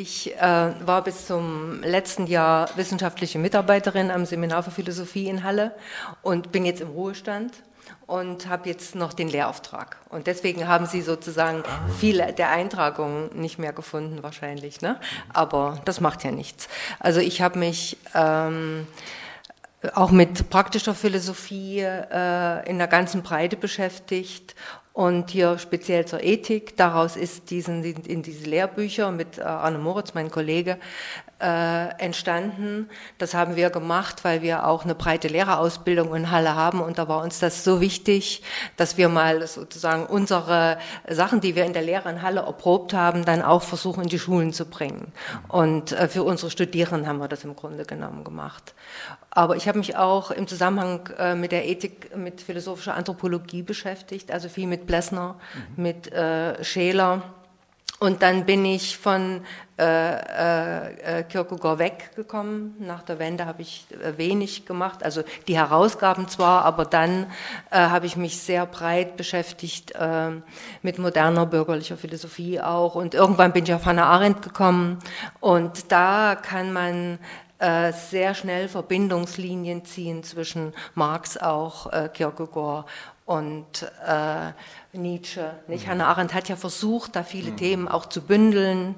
Ich äh, war bis zum letzten Jahr wissenschaftliche Mitarbeiterin am Seminar für Philosophie in Halle und bin jetzt im Ruhestand und habe jetzt noch den Lehrauftrag. Und deswegen haben Sie sozusagen viele der Eintragungen nicht mehr gefunden wahrscheinlich. Ne? Aber das macht ja nichts. Also ich habe mich ähm, auch mit praktischer Philosophie äh, in der ganzen Breite beschäftigt und hier speziell zur Ethik. Daraus ist diesen, in diese Lehrbücher mit äh, Arne Moritz, mein Kollege, äh, entstanden. Das haben wir gemacht, weil wir auch eine breite Lehrerausbildung in Halle haben und da war uns das so wichtig, dass wir mal sozusagen unsere Sachen, die wir in der Lehre in Halle erprobt haben, dann auch versuchen in die Schulen zu bringen. Und äh, für unsere Studierenden haben wir das im Grunde genommen gemacht. Aber ich habe mich auch im Zusammenhang äh, mit der Ethik, mit philosophischer Anthropologie beschäftigt, also viel mit Blessner, mhm. mit äh, Scheler. Und dann bin ich von äh, äh, Kierkegaard weggekommen. Nach der Wende habe ich äh, wenig gemacht, also die Herausgaben zwar, aber dann äh, habe ich mich sehr breit beschäftigt äh, mit moderner bürgerlicher Philosophie auch. Und irgendwann bin ich auf Hannah Arendt gekommen und da kann man äh, sehr schnell Verbindungslinien ziehen zwischen Marx auch, äh, Kierkegaard und äh, Nietzsche. Nicht? Mhm. Hannah Arendt hat ja versucht, da viele mhm. Themen auch zu bündeln.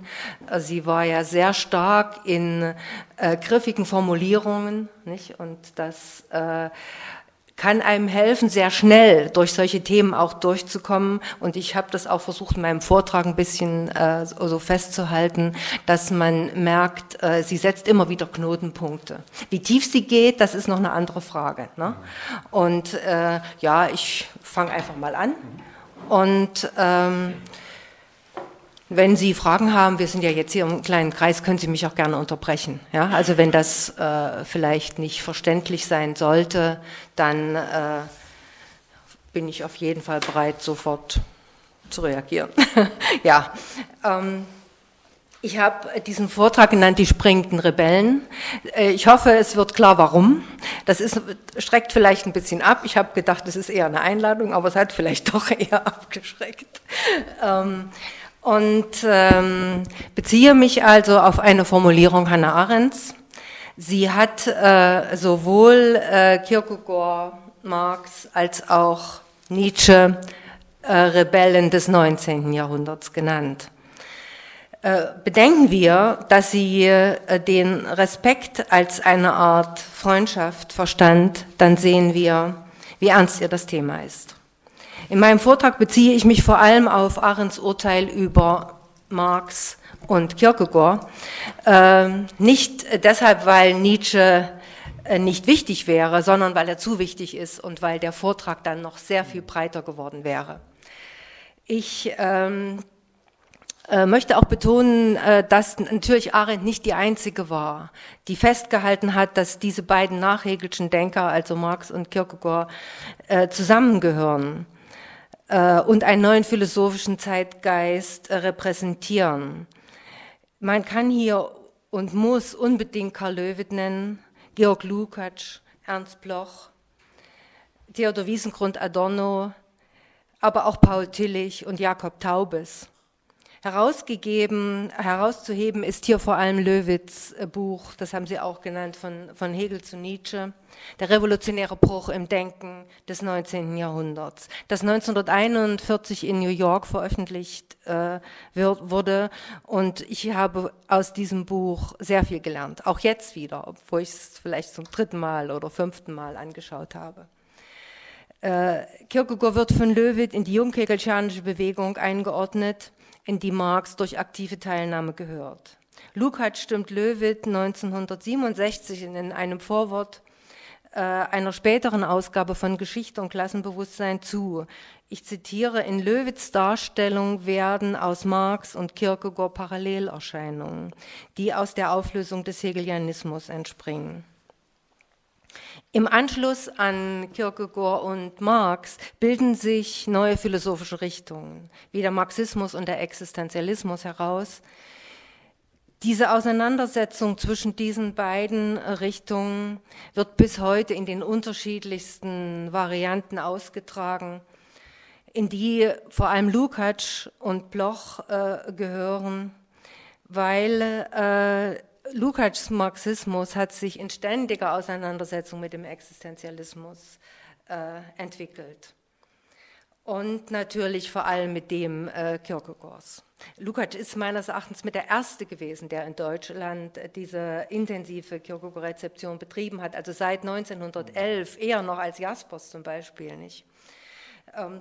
Sie war ja sehr stark in äh, griffigen Formulierungen, nicht? Und das äh, kann einem helfen, sehr schnell durch solche Themen auch durchzukommen. Und ich habe das auch versucht, in meinem Vortrag ein bisschen äh, so festzuhalten, dass man merkt, äh, sie setzt immer wieder Knotenpunkte. Wie tief sie geht, das ist noch eine andere Frage. Ne? Und äh, ja, ich fange einfach mal an. Und ähm, wenn Sie Fragen haben, wir sind ja jetzt hier im kleinen Kreis, können Sie mich auch gerne unterbrechen. Ja, also wenn das äh, vielleicht nicht verständlich sein sollte, dann äh, bin ich auf jeden Fall bereit, sofort zu reagieren. ja, ähm, ich habe diesen Vortrag genannt, die springenden Rebellen. Äh, ich hoffe, es wird klar, warum. Das ist, streckt vielleicht ein bisschen ab. Ich habe gedacht, es ist eher eine Einladung, aber es hat vielleicht doch eher abgeschreckt. Ähm, und ähm, beziehe mich also auf eine Formulierung Hannah Arendts. Sie hat äh, sowohl äh, Kierkegaard, Marx als auch Nietzsche äh, Rebellen des 19. Jahrhunderts genannt. Äh, bedenken wir, dass sie äh, den Respekt als eine Art Freundschaft verstand, dann sehen wir, wie ernst ihr das Thema ist. In meinem Vortrag beziehe ich mich vor allem auf Arends Urteil über Marx und Kierkegaard. Ähm, nicht deshalb, weil Nietzsche äh, nicht wichtig wäre, sondern weil er zu wichtig ist und weil der Vortrag dann noch sehr viel breiter geworden wäre. Ich ähm, äh, möchte auch betonen, äh, dass natürlich Arendt nicht die einzige war, die festgehalten hat, dass diese beiden nachhegelschen Denker, also Marx und Kierkegaard, äh, zusammengehören. Und einen neuen philosophischen Zeitgeist repräsentieren. Man kann hier und muss unbedingt Karl Löwit nennen, Georg Lukács, Ernst Bloch, Theodor Wiesengrund Adorno, aber auch Paul Tillich und Jakob Taubes. Herausgegeben, herauszuheben ist hier vor allem Löwitz äh, Buch, das haben Sie auch genannt, von, von Hegel zu Nietzsche, der revolutionäre Bruch im Denken des 19. Jahrhunderts, das 1941 in New York veröffentlicht äh, wird, wurde. Und ich habe aus diesem Buch sehr viel gelernt, auch jetzt wieder, obwohl ich es vielleicht zum dritten Mal oder fünften Mal angeschaut habe. Äh, Kierkegaard wird von Löwit in die jungkegelschanische Bewegung eingeordnet in die Marx durch aktive Teilnahme gehört. Lukács stimmt Löwit 1967 in einem Vorwort äh, einer späteren Ausgabe von Geschichte und Klassenbewusstsein zu. Ich zitiere, in Löwits Darstellung werden aus Marx und Kierkegaard Parallelerscheinungen, die aus der Auflösung des Hegelianismus entspringen. Im Anschluss an Kierkegaard und Marx bilden sich neue philosophische Richtungen, wie der Marxismus und der Existenzialismus heraus. Diese Auseinandersetzung zwischen diesen beiden Richtungen wird bis heute in den unterschiedlichsten Varianten ausgetragen, in die vor allem Lukács und Bloch äh, gehören weil äh, Lukács Marxismus hat sich in ständiger Auseinandersetzung mit dem Existenzialismus äh, entwickelt. Und natürlich vor allem mit dem äh, Kierkegaards. Lukács ist meines Erachtens mit der Erste gewesen, der in Deutschland diese intensive Kierkegaard-Rezeption betrieben hat, also seit 1911, eher noch als Jaspers zum Beispiel. Nicht? Ähm,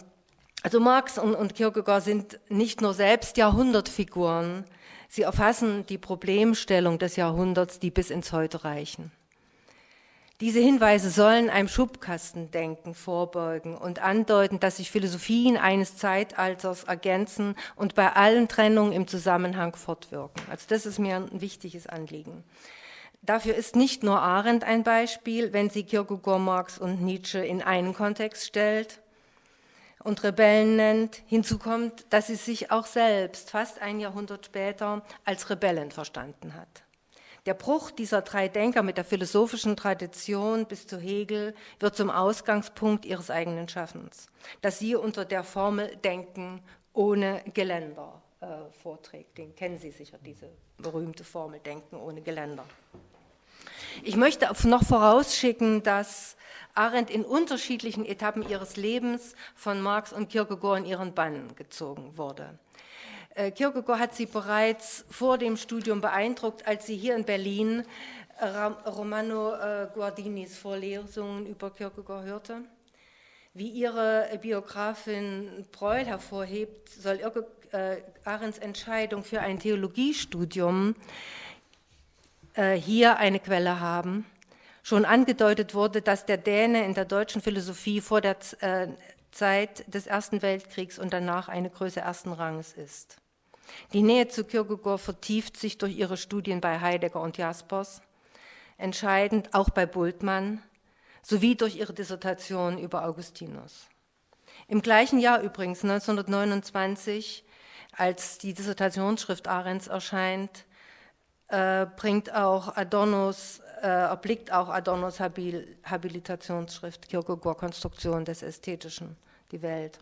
also Marx und, und Kierkegaard sind nicht nur selbst Jahrhundertfiguren, sie erfassen die Problemstellung des Jahrhunderts, die bis ins Heute reichen. Diese Hinweise sollen einem Schubkastendenken vorbeugen und andeuten, dass sich Philosophien eines Zeitalters ergänzen und bei allen Trennungen im Zusammenhang fortwirken. Also das ist mir ein wichtiges Anliegen. Dafür ist nicht nur Arendt ein Beispiel, wenn sie Kierkegaard, Marx und Nietzsche in einen Kontext stellt, und Rebellen nennt. Hinzu kommt, dass sie sich auch selbst fast ein Jahrhundert später als Rebellen verstanden hat. Der Bruch dieser drei Denker mit der philosophischen Tradition bis zu Hegel wird zum Ausgangspunkt ihres eigenen Schaffens, das sie unter der Formel Denken ohne Geländer äh, vorträgt. Den kennen Sie sicher, diese berühmte Formel Denken ohne Geländer. Ich möchte noch vorausschicken, dass Arendt in unterschiedlichen Etappen ihres Lebens von Marx und Kierkegaard in ihren Bann gezogen wurde. Äh, Kierkegaard hat sie bereits vor dem Studium beeindruckt, als sie hier in Berlin Romano äh, Guardinis Vorlesungen über Kierkegaard hörte. Wie ihre Biografin Breul hervorhebt, soll äh, Arends Entscheidung für ein Theologiestudium hier eine Quelle haben schon angedeutet wurde, dass der Däne in der deutschen Philosophie vor der äh, Zeit des Ersten Weltkriegs und danach eine Größe ersten Ranges ist. Die Nähe zu Kierkegaard vertieft sich durch ihre Studien bei Heidegger und Jaspers, entscheidend auch bei Bultmann, sowie durch ihre Dissertation über Augustinus. Im gleichen Jahr übrigens, 1929, als die Dissertationsschrift Arends erscheint, äh, bringt auch Adornos äh, erblickt auch Adornos Habil Habilitationsschrift Kierkegaard Konstruktion des Ästhetischen, die Welt.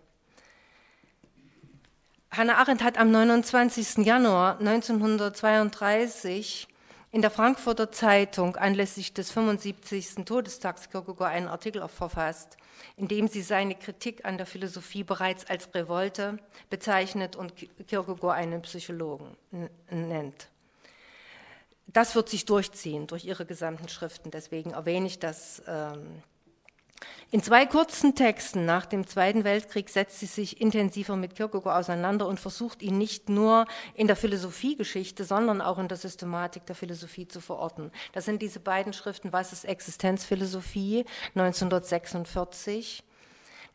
Hannah Arendt hat am 29. Januar 1932 in der Frankfurter Zeitung anlässlich des 75. Todestags Kierkegaard einen Artikel verfasst, in dem sie seine Kritik an der Philosophie bereits als Revolte bezeichnet und Kierkegaard einen Psychologen nennt das wird sich durchziehen durch ihre gesamten Schriften. Deswegen erwähne ich das. Ähm. In zwei kurzen Texten nach dem Zweiten Weltkrieg setzt sie sich intensiver mit Kierkegaard auseinander und versucht ihn nicht nur in der Philosophiegeschichte, sondern auch in der Systematik der Philosophie zu verorten. Das sind diese beiden Schriften, Was ist Existenzphilosophie 1946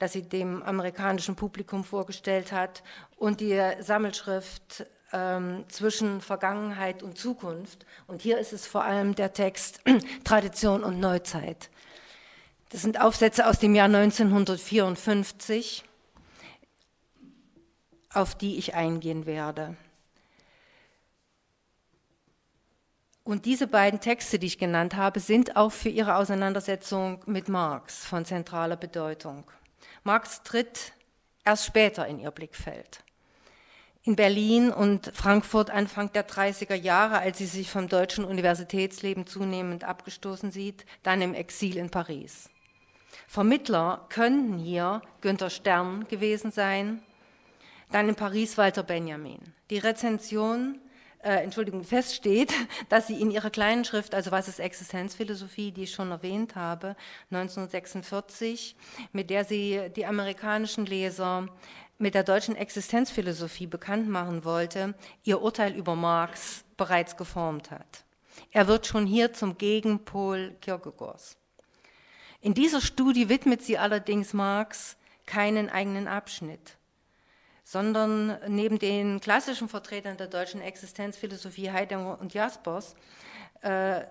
das sie dem amerikanischen Publikum vorgestellt hat, und die Sammelschrift ähm, zwischen Vergangenheit und Zukunft. Und hier ist es vor allem der Text Tradition und Neuzeit. Das sind Aufsätze aus dem Jahr 1954, auf die ich eingehen werde. Und diese beiden Texte, die ich genannt habe, sind auch für ihre Auseinandersetzung mit Marx von zentraler Bedeutung. Marx tritt erst später in ihr Blickfeld in Berlin und Frankfurt Anfang der 30er Jahre, als sie sich vom deutschen Universitätsleben zunehmend abgestoßen sieht, dann im Exil in Paris. Vermittler könnten hier Günther Stern gewesen sein, dann in Paris Walter Benjamin. Die Rezension, äh, Entschuldigung, feststeht, dass sie in ihrer kleinen Schrift, also was ist Existenzphilosophie, die ich schon erwähnt habe, 1946, mit der sie die amerikanischen Leser mit der deutschen Existenzphilosophie bekannt machen wollte, ihr Urteil über Marx bereits geformt hat. Er wird schon hier zum Gegenpol Kierkegaards. In dieser Studie widmet sie allerdings Marx keinen eigenen Abschnitt, sondern neben den klassischen Vertretern der deutschen Existenzphilosophie Heidegger und Jaspers äh,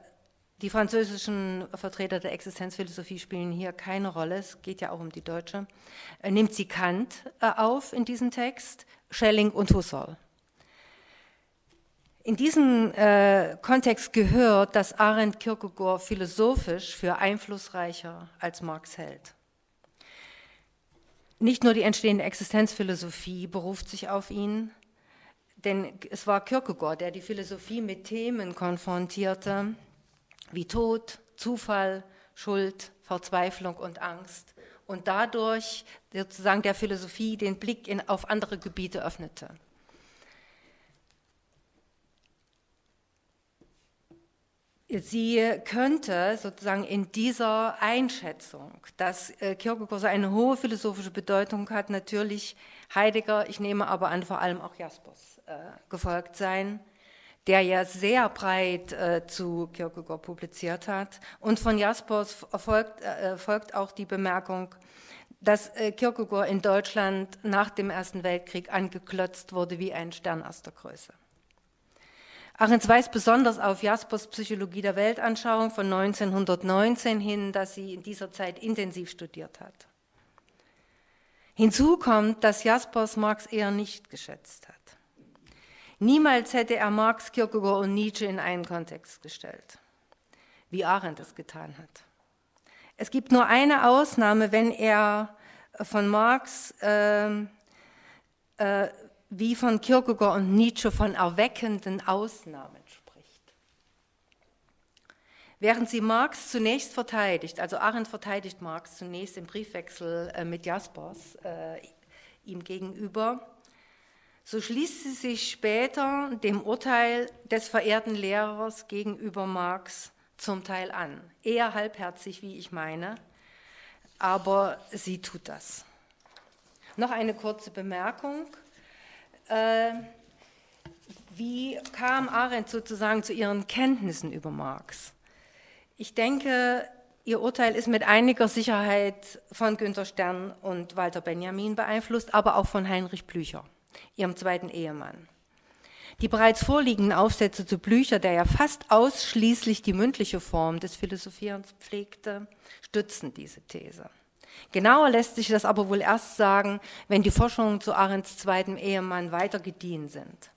die französischen Vertreter der Existenzphilosophie spielen hier keine Rolle, es geht ja auch um die deutsche. Äh, nimmt sie Kant äh, auf in diesem Text, Schelling und Husserl. In diesen äh, Kontext gehört, dass Arendt Kierkegaard philosophisch für einflussreicher als Marx hält. Nicht nur die entstehende Existenzphilosophie beruft sich auf ihn, Denn es war Kierkegaard, der die Philosophie mit Themen konfrontierte, wie Tod, Zufall, Schuld, Verzweiflung und Angst und dadurch sozusagen der Philosophie den Blick in, auf andere Gebiete öffnete. Sie könnte sozusagen in dieser Einschätzung, dass äh, Kierkegaard eine hohe philosophische Bedeutung hat, natürlich Heidegger, ich nehme aber an, vor allem auch Jaspers äh, gefolgt sein, der ja sehr breit äh, zu Kierkegaard publiziert hat. Und von Jaspers folgt, äh, folgt auch die Bemerkung, dass äh, Kierkegaard in Deutschland nach dem Ersten Weltkrieg angeklotzt wurde wie ein Stern erster Größe. Ahrens weist besonders auf Jaspers Psychologie der Weltanschauung von 1919 hin, dass sie in dieser Zeit intensiv studiert hat. Hinzu kommt, dass Jaspers Marx eher nicht geschätzt hat. Niemals hätte er Marx, Kierkegaard und Nietzsche in einen Kontext gestellt, wie Arendt es getan hat. Es gibt nur eine Ausnahme, wenn er von Marx äh, äh, wie von Kierkegaard und Nietzsche von erweckenden Ausnahmen spricht. Während sie Marx zunächst verteidigt, also Arendt verteidigt Marx zunächst im Briefwechsel äh, mit Jaspers äh, ihm gegenüber, so schließt sie sich später dem Urteil des verehrten Lehrers gegenüber Marx zum Teil an. Eher halbherzig, wie ich meine, aber sie tut das. Noch eine kurze Bemerkung. Äh, wie kam Arendt sozusagen zu ihren Kenntnissen über Marx? Ich denke, ihr Urteil ist mit einiger Sicherheit von Günter Stern und Walter Benjamin beeinflusst, aber auch von Heinrich Blücher, ihrem zweiten Ehemann. Die bereits vorliegenden Aufsätze zu Blücher, der ja fast ausschließlich die mündliche Form des Philosophierens pflegte, stützen diese These. Genauer lässt sich das aber wohl erst sagen, wenn die Forschungen zu Arends zweitem Ehemann weiter gediehen sind.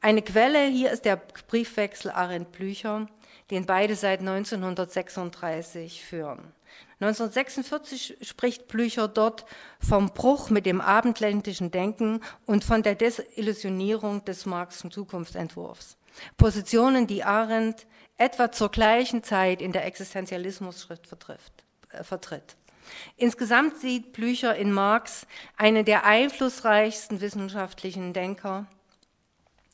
Eine Quelle hier ist der Briefwechsel Arendt-Blücher, den beide seit 1936 führen. 1946 spricht Blücher dort vom Bruch mit dem abendländischen Denken und von der Desillusionierung des Marxischen Zukunftsentwurfs. Positionen, die Arendt etwa zur gleichen Zeit in der Existenzialismusschrift äh, vertritt. Insgesamt sieht Blücher in Marx einen der einflussreichsten wissenschaftlichen Denker,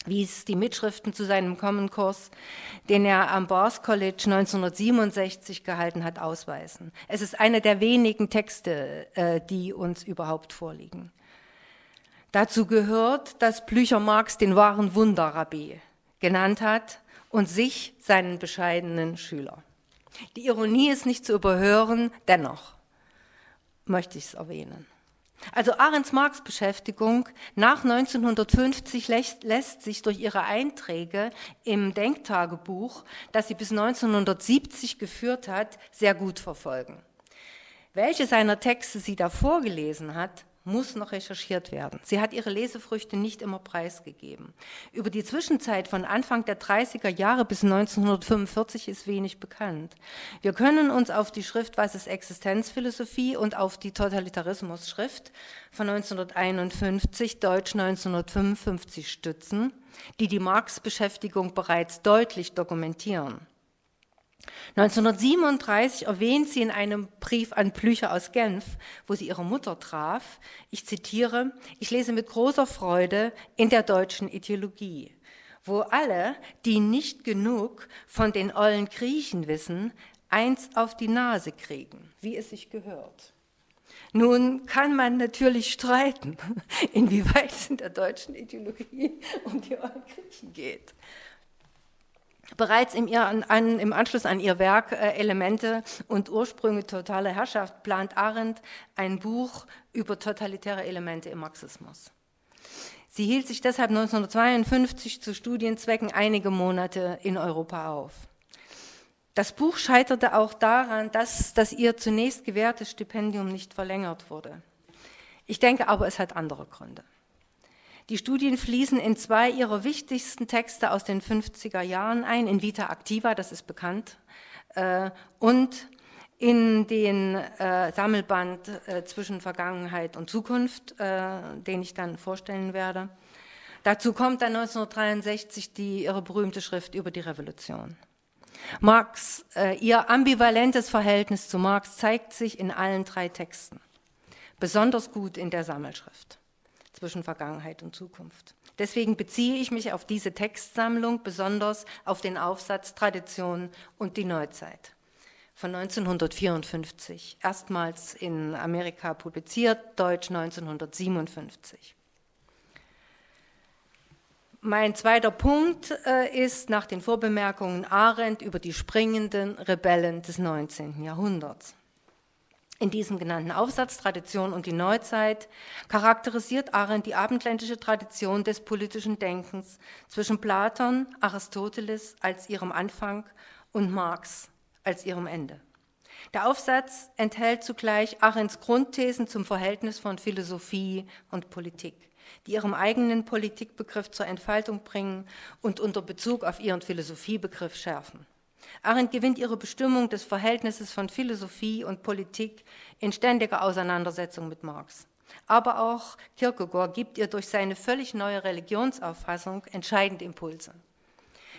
wie es die Mitschriften zu seinem Common Kurs, den er am Bars College 1967 gehalten hat, ausweisen. Es ist einer der wenigen Texte, äh, die uns überhaupt vorliegen. Dazu gehört, dass Blücher Marx den wahren Wunderrabbi genannt hat und sich seinen bescheidenen Schüler. Die Ironie ist nicht zu überhören, dennoch möchte ich es erwähnen. Also Arends Marx Beschäftigung nach 1950 lässt, lässt, sich durch ihre Einträge im Denktagebuch, das sie bis 1970 geführt hat, sehr gut verfolgen. Welche seiner Texte sie da vorgelesen hat, muss noch recherchiert werden. Sie hat ihre Lesefrüchte nicht immer preisgegeben. Über die Zwischenzeit von Anfang der 30er Jahre bis 1945 ist wenig bekannt. Wir können uns auf die Schrift Was ist Existenzphilosophie und auf die Totalitarismus-Schrift von 1951, Deutsch 1955 stützen, die die Marx-Beschäftigung bereits deutlich dokumentieren. 1937 erwähnt sie in einem Brief an Blücher aus Genf, wo sie ihre Mutter traf, ich zitiere, ich lese mit großer Freude in der deutschen Ideologie, wo alle, die nicht genug von den ollen Griechen wissen, eins auf die Nase kriegen, wie es sich gehört. Nun kann man natürlich streiten, inwieweit es in der deutschen Ideologie um die ollen Griechen geht. Bereits im, an, im, Anschluss an ihr Werk äh, Elemente und Ursprünge totaler Herrschaft plant Arendt ein Buch über totalitäre Elemente im Marxismus. Sie hielt sich deshalb 1952 zu Studienzwecken einige Monate in Europa auf. Das Buch scheiterte auch daran, dass das ihr zunächst gewährtes Stipendium nicht verlängert wurde. Ich denke aber, es hat andere Gründe. Die Studien fließen in zwei ihrer wichtigsten Texte aus den 50er Jahren ein, in Vita Activa, das ist bekannt, äh, und in den äh, Sammelband äh, zwischen Vergangenheit und Zukunft, den ich dann vorstellen werde. Dazu kommt dann 1963 die, ihre berühmte Schrift über die Revolution. Marx, äh, ihr ambivalentes Verhältnis zu Marx zeigt sich in allen drei Texten, besonders gut in der Sammelschrift zwischen Vergangenheit und Zukunft. Deswegen beziehe ich mich auf diese Textsammlung, besonders auf den Aufsatz Tradition und die Neuzeit von 1954, erstmals in Amerika publiziert, Deutsch 1957. Mein zweiter Punkt äh, ist nach den Vorbemerkungen Arendt über die springenden Rebellen des 19. Jahrhunderts. In diesem genannten Aufsatz Tradition und die Neuzeit charakterisiert Arendt die abendländische Tradition des politischen Denkens zwischen Platon, Aristoteles als ihrem Anfang und Marx als ihrem Ende. Der Aufsatz enthält zugleich Arendts Grundthesen zum Verhältnis von Philosophie und Politik die ihren eigenen Politikbegriff zur Entfaltung bringen und unter Bezug auf ihren Philosophiebegriff schärfen. Arendt gewinnt ihre Bestimmung des Verhältnisses von Philosophie und Politik in ständiger Auseinandersetzung mit Marx. Aber auch Kierkegaard gibt ihr durch seine völlig neue Religionsauffassung entscheidende Impulse.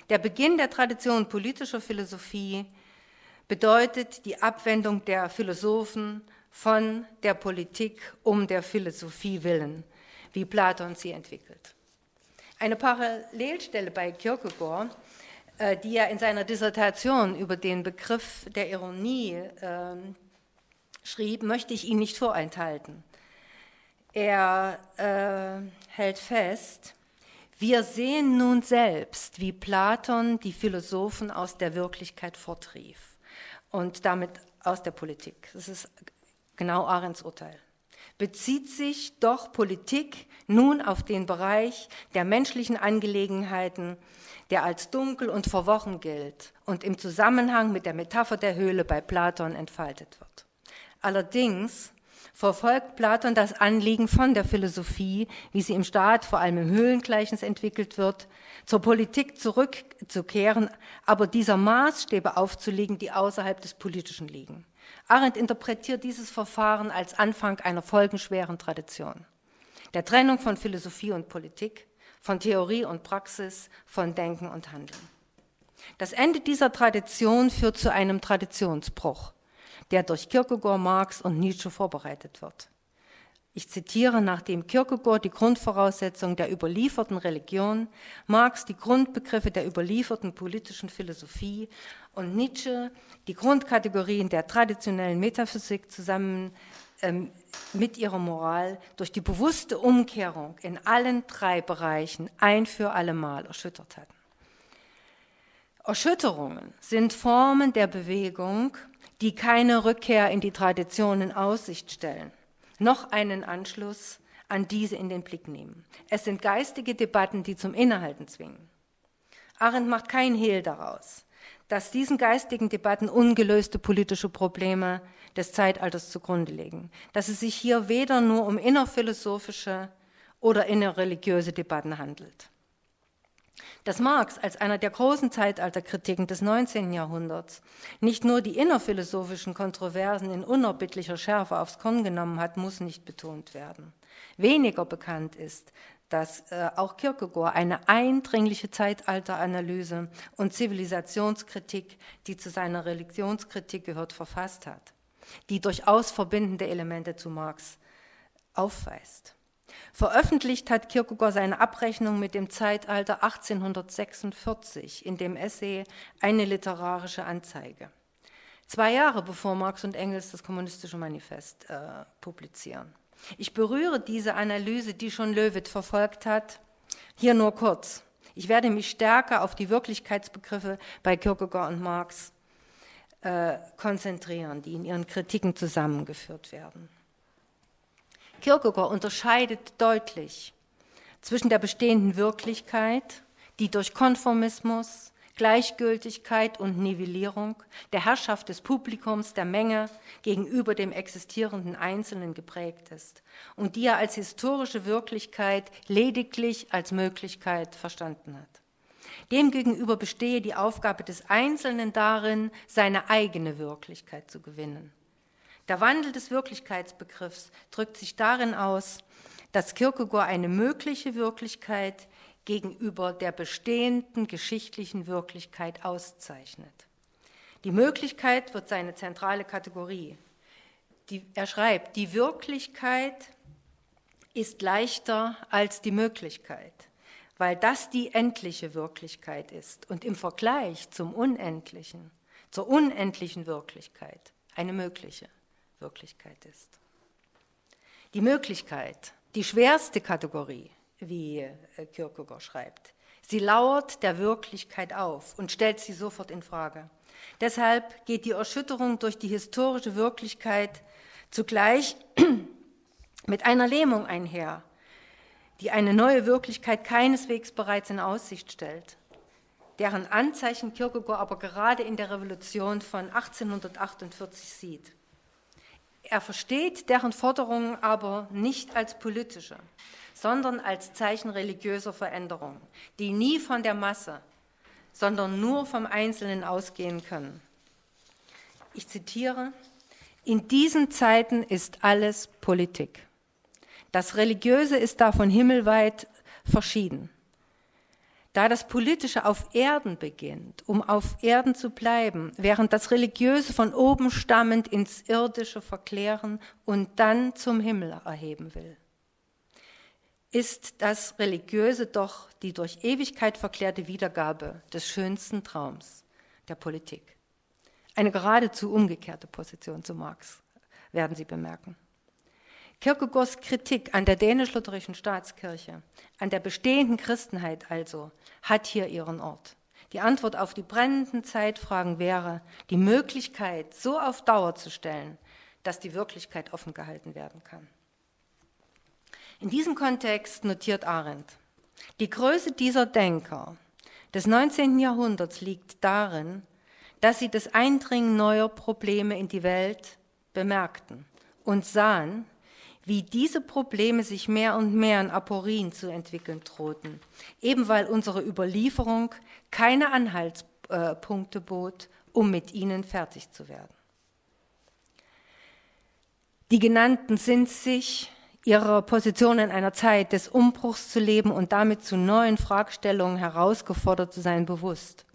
Der Beginn der Tradition politischer Philosophie bedeutet die Abwendung der Philosophen von der Politik um der Philosophie willen wie Platon sie entwickelt. Eine Parallelstelle bei Kierkegaard, die er in seiner Dissertation über den Begriff der Ironie äh, schrieb, möchte ich Ihnen nicht vorenthalten. Er äh, hält fest, wir sehen nun selbst, wie Platon die Philosophen aus der Wirklichkeit fortrief und damit aus der Politik. Das ist genau Arends Urteil bezieht sich doch Politik nun auf den Bereich der menschlichen Angelegenheiten, der als dunkel und verworren gilt und im Zusammenhang mit der Metapher der Höhle bei Platon entfaltet wird. Allerdings verfolgt Platon das Anliegen von der Philosophie, wie sie im Staat, vor allem im Höhlengleichnis entwickelt wird, zur Politik zurückzukehren, aber dieser Maßstäbe aufzulegen, die außerhalb des Politischen liegen. Arendt interpretiert dieses Verfahren als Anfang einer folgenschweren Tradition. Der Trennung von Philosophie und Politik, von Theorie und Praxis, von Denken und Handeln. Das Ende dieser Tradition führt zu einem Traditionsbruch, der durch Kierkegaard, Marx und Nietzsche vorbereitet wird. Ich zitiere, nachdem Kierkegaard die Grundvoraussetzungen der überlieferten Religion, Marx die Grundbegriffe der überlieferten politischen Philosophie und Nietzsche die Grundkategorien der traditionellen Metaphysik zusammen ähm, mit ihrer Moral durch die bewusste Umkehrung in allen drei Bereichen ein für allemal erschüttert hatten. Erschütterungen sind Formen der Bewegung, die keine Rückkehr in die Tradition in Aussicht stellen noch einen Anschluss an diese in den Blick nehmen. Es sind geistige Debatten, die zum Innehalten zwingen. Arendt macht kein Hehl daraus, dass diesen geistigen Debatten ungelöste politische Probleme des Zeitalters zugrunde liegen, dass es sich hier weder nur um innerphilosophische oder innerreligiöse Debatten handelt. Dass Marx als einer der großen Zeitalterkritiken des 19. Jahrhunderts nicht nur die innerphilosophischen Kontroversen in unerbittlicher Schärfe aufs Korn genommen hat, muss nicht betont werden. Weniger bekannt ist, dass äh, auch Kierkegaard eine eindringliche Zeitalteranalyse und Zivilisationskritik, die zu seiner Religionskritik gehört, verfasst hat, die durchaus verbindende Elemente zu Marx aufweist. Veröffentlicht hat Kierkegaard seine Abrechnung mit dem Zeitalter 1846 in dem Essay Eine literarische Anzeige. Zwei Jahre bevor Marx und Engels das Kommunistische Manifest äh, publizieren. Ich berühre diese Analyse, die schon Löwit verfolgt hat, hier nur kurz. Ich werde mich stärker auf die Wirklichkeitsbegriffe bei Kierkegaard und Marx äh, konzentrieren, die in ihren Kritiken zusammengeführt werden. Kierkegaard unterscheidet deutlich zwischen der bestehenden Wirklichkeit, die durch Konformismus, Gleichgültigkeit und Nivellierung der Herrschaft des Publikums, der Menge gegenüber dem existierenden Einzelnen geprägt ist und die er als historische Wirklichkeit lediglich als Möglichkeit verstanden hat. Demgegenüber bestehe die Aufgabe des Einzelnen darin, seine eigene Wirklichkeit zu gewinnen. Der Wandel des Wirklichkeitsbegriffs drückt sich darin aus, dass Kierkegaard eine mögliche Wirklichkeit gegenüber der bestehenden geschichtlichen Wirklichkeit auszeichnet. Die Möglichkeit wird seine zentrale Kategorie. Die, er schreibt, die Wirklichkeit ist leichter als die Möglichkeit, weil das die endliche Wirklichkeit ist und im Vergleich zum Unendlichen, zur unendlichen Wirklichkeit eine mögliche Wirklichkeit ist. Die Möglichkeit, die schwerste Kategorie, wie äh, Kierkegaard schreibt, sie lauert der Wirklichkeit auf und stellt sie sofort in Frage. Deshalb geht die Erschütterung durch die historische Wirklichkeit zugleich mit einer Lähmung einher, die eine neue Wirklichkeit keineswegs bereits in Aussicht stellt, deren Anzeichen Kierkegaard aber gerade in der Revolution von 1848 sieht. Er versteht deren Forderungen aber nicht als politische, sondern als Zeichen religiöser Veränderung, die nie von der Masse, sondern nur vom Einzelnen ausgehen können. Ich zitiere, in diesen Zeiten ist alles Politik. Das Religiöse ist davon himmelweit verschieden. Da das Politische auf Erden beginnt, um auf Erden zu bleiben, während das Religiöse von oben stammend ins Irdische verklären und dann zum Himmel erheben will, ist das Religiöse doch die durch Ewigkeit verklärte Wiedergabe des schönsten Traums der Politik. Eine geradezu umgekehrte Position zu Marx, werden Sie bemerken. Kierkegaards Kritik an der dänisch-lutherischen Staatskirche, an der bestehenden Christenheit also, hat hier ihren Ort. Die Antwort auf die brennenden Zeitfragen wäre, die Möglichkeit so auf Dauer zu stellen, dass die Wirklichkeit offen gehalten werden kann. In diesem Kontext notiert Arendt, die Größe dieser Denker des 19. Jahrhunderts liegt darin, dass sie das Eindringen neuer Probleme in die Welt bemerkten und sahen, wie diese Probleme sich mehr und mehr in Aporien zu entwickeln drohten, eben weil unsere Überlieferung keine Anhaltspunkte bot, um mit ihnen fertig zu werden. Die genannten sind sich ihrer Position in einer Zeit des Umbruchs zu leben und damit zu neuen Fragestellungen herausgefordert zu sein bewusst.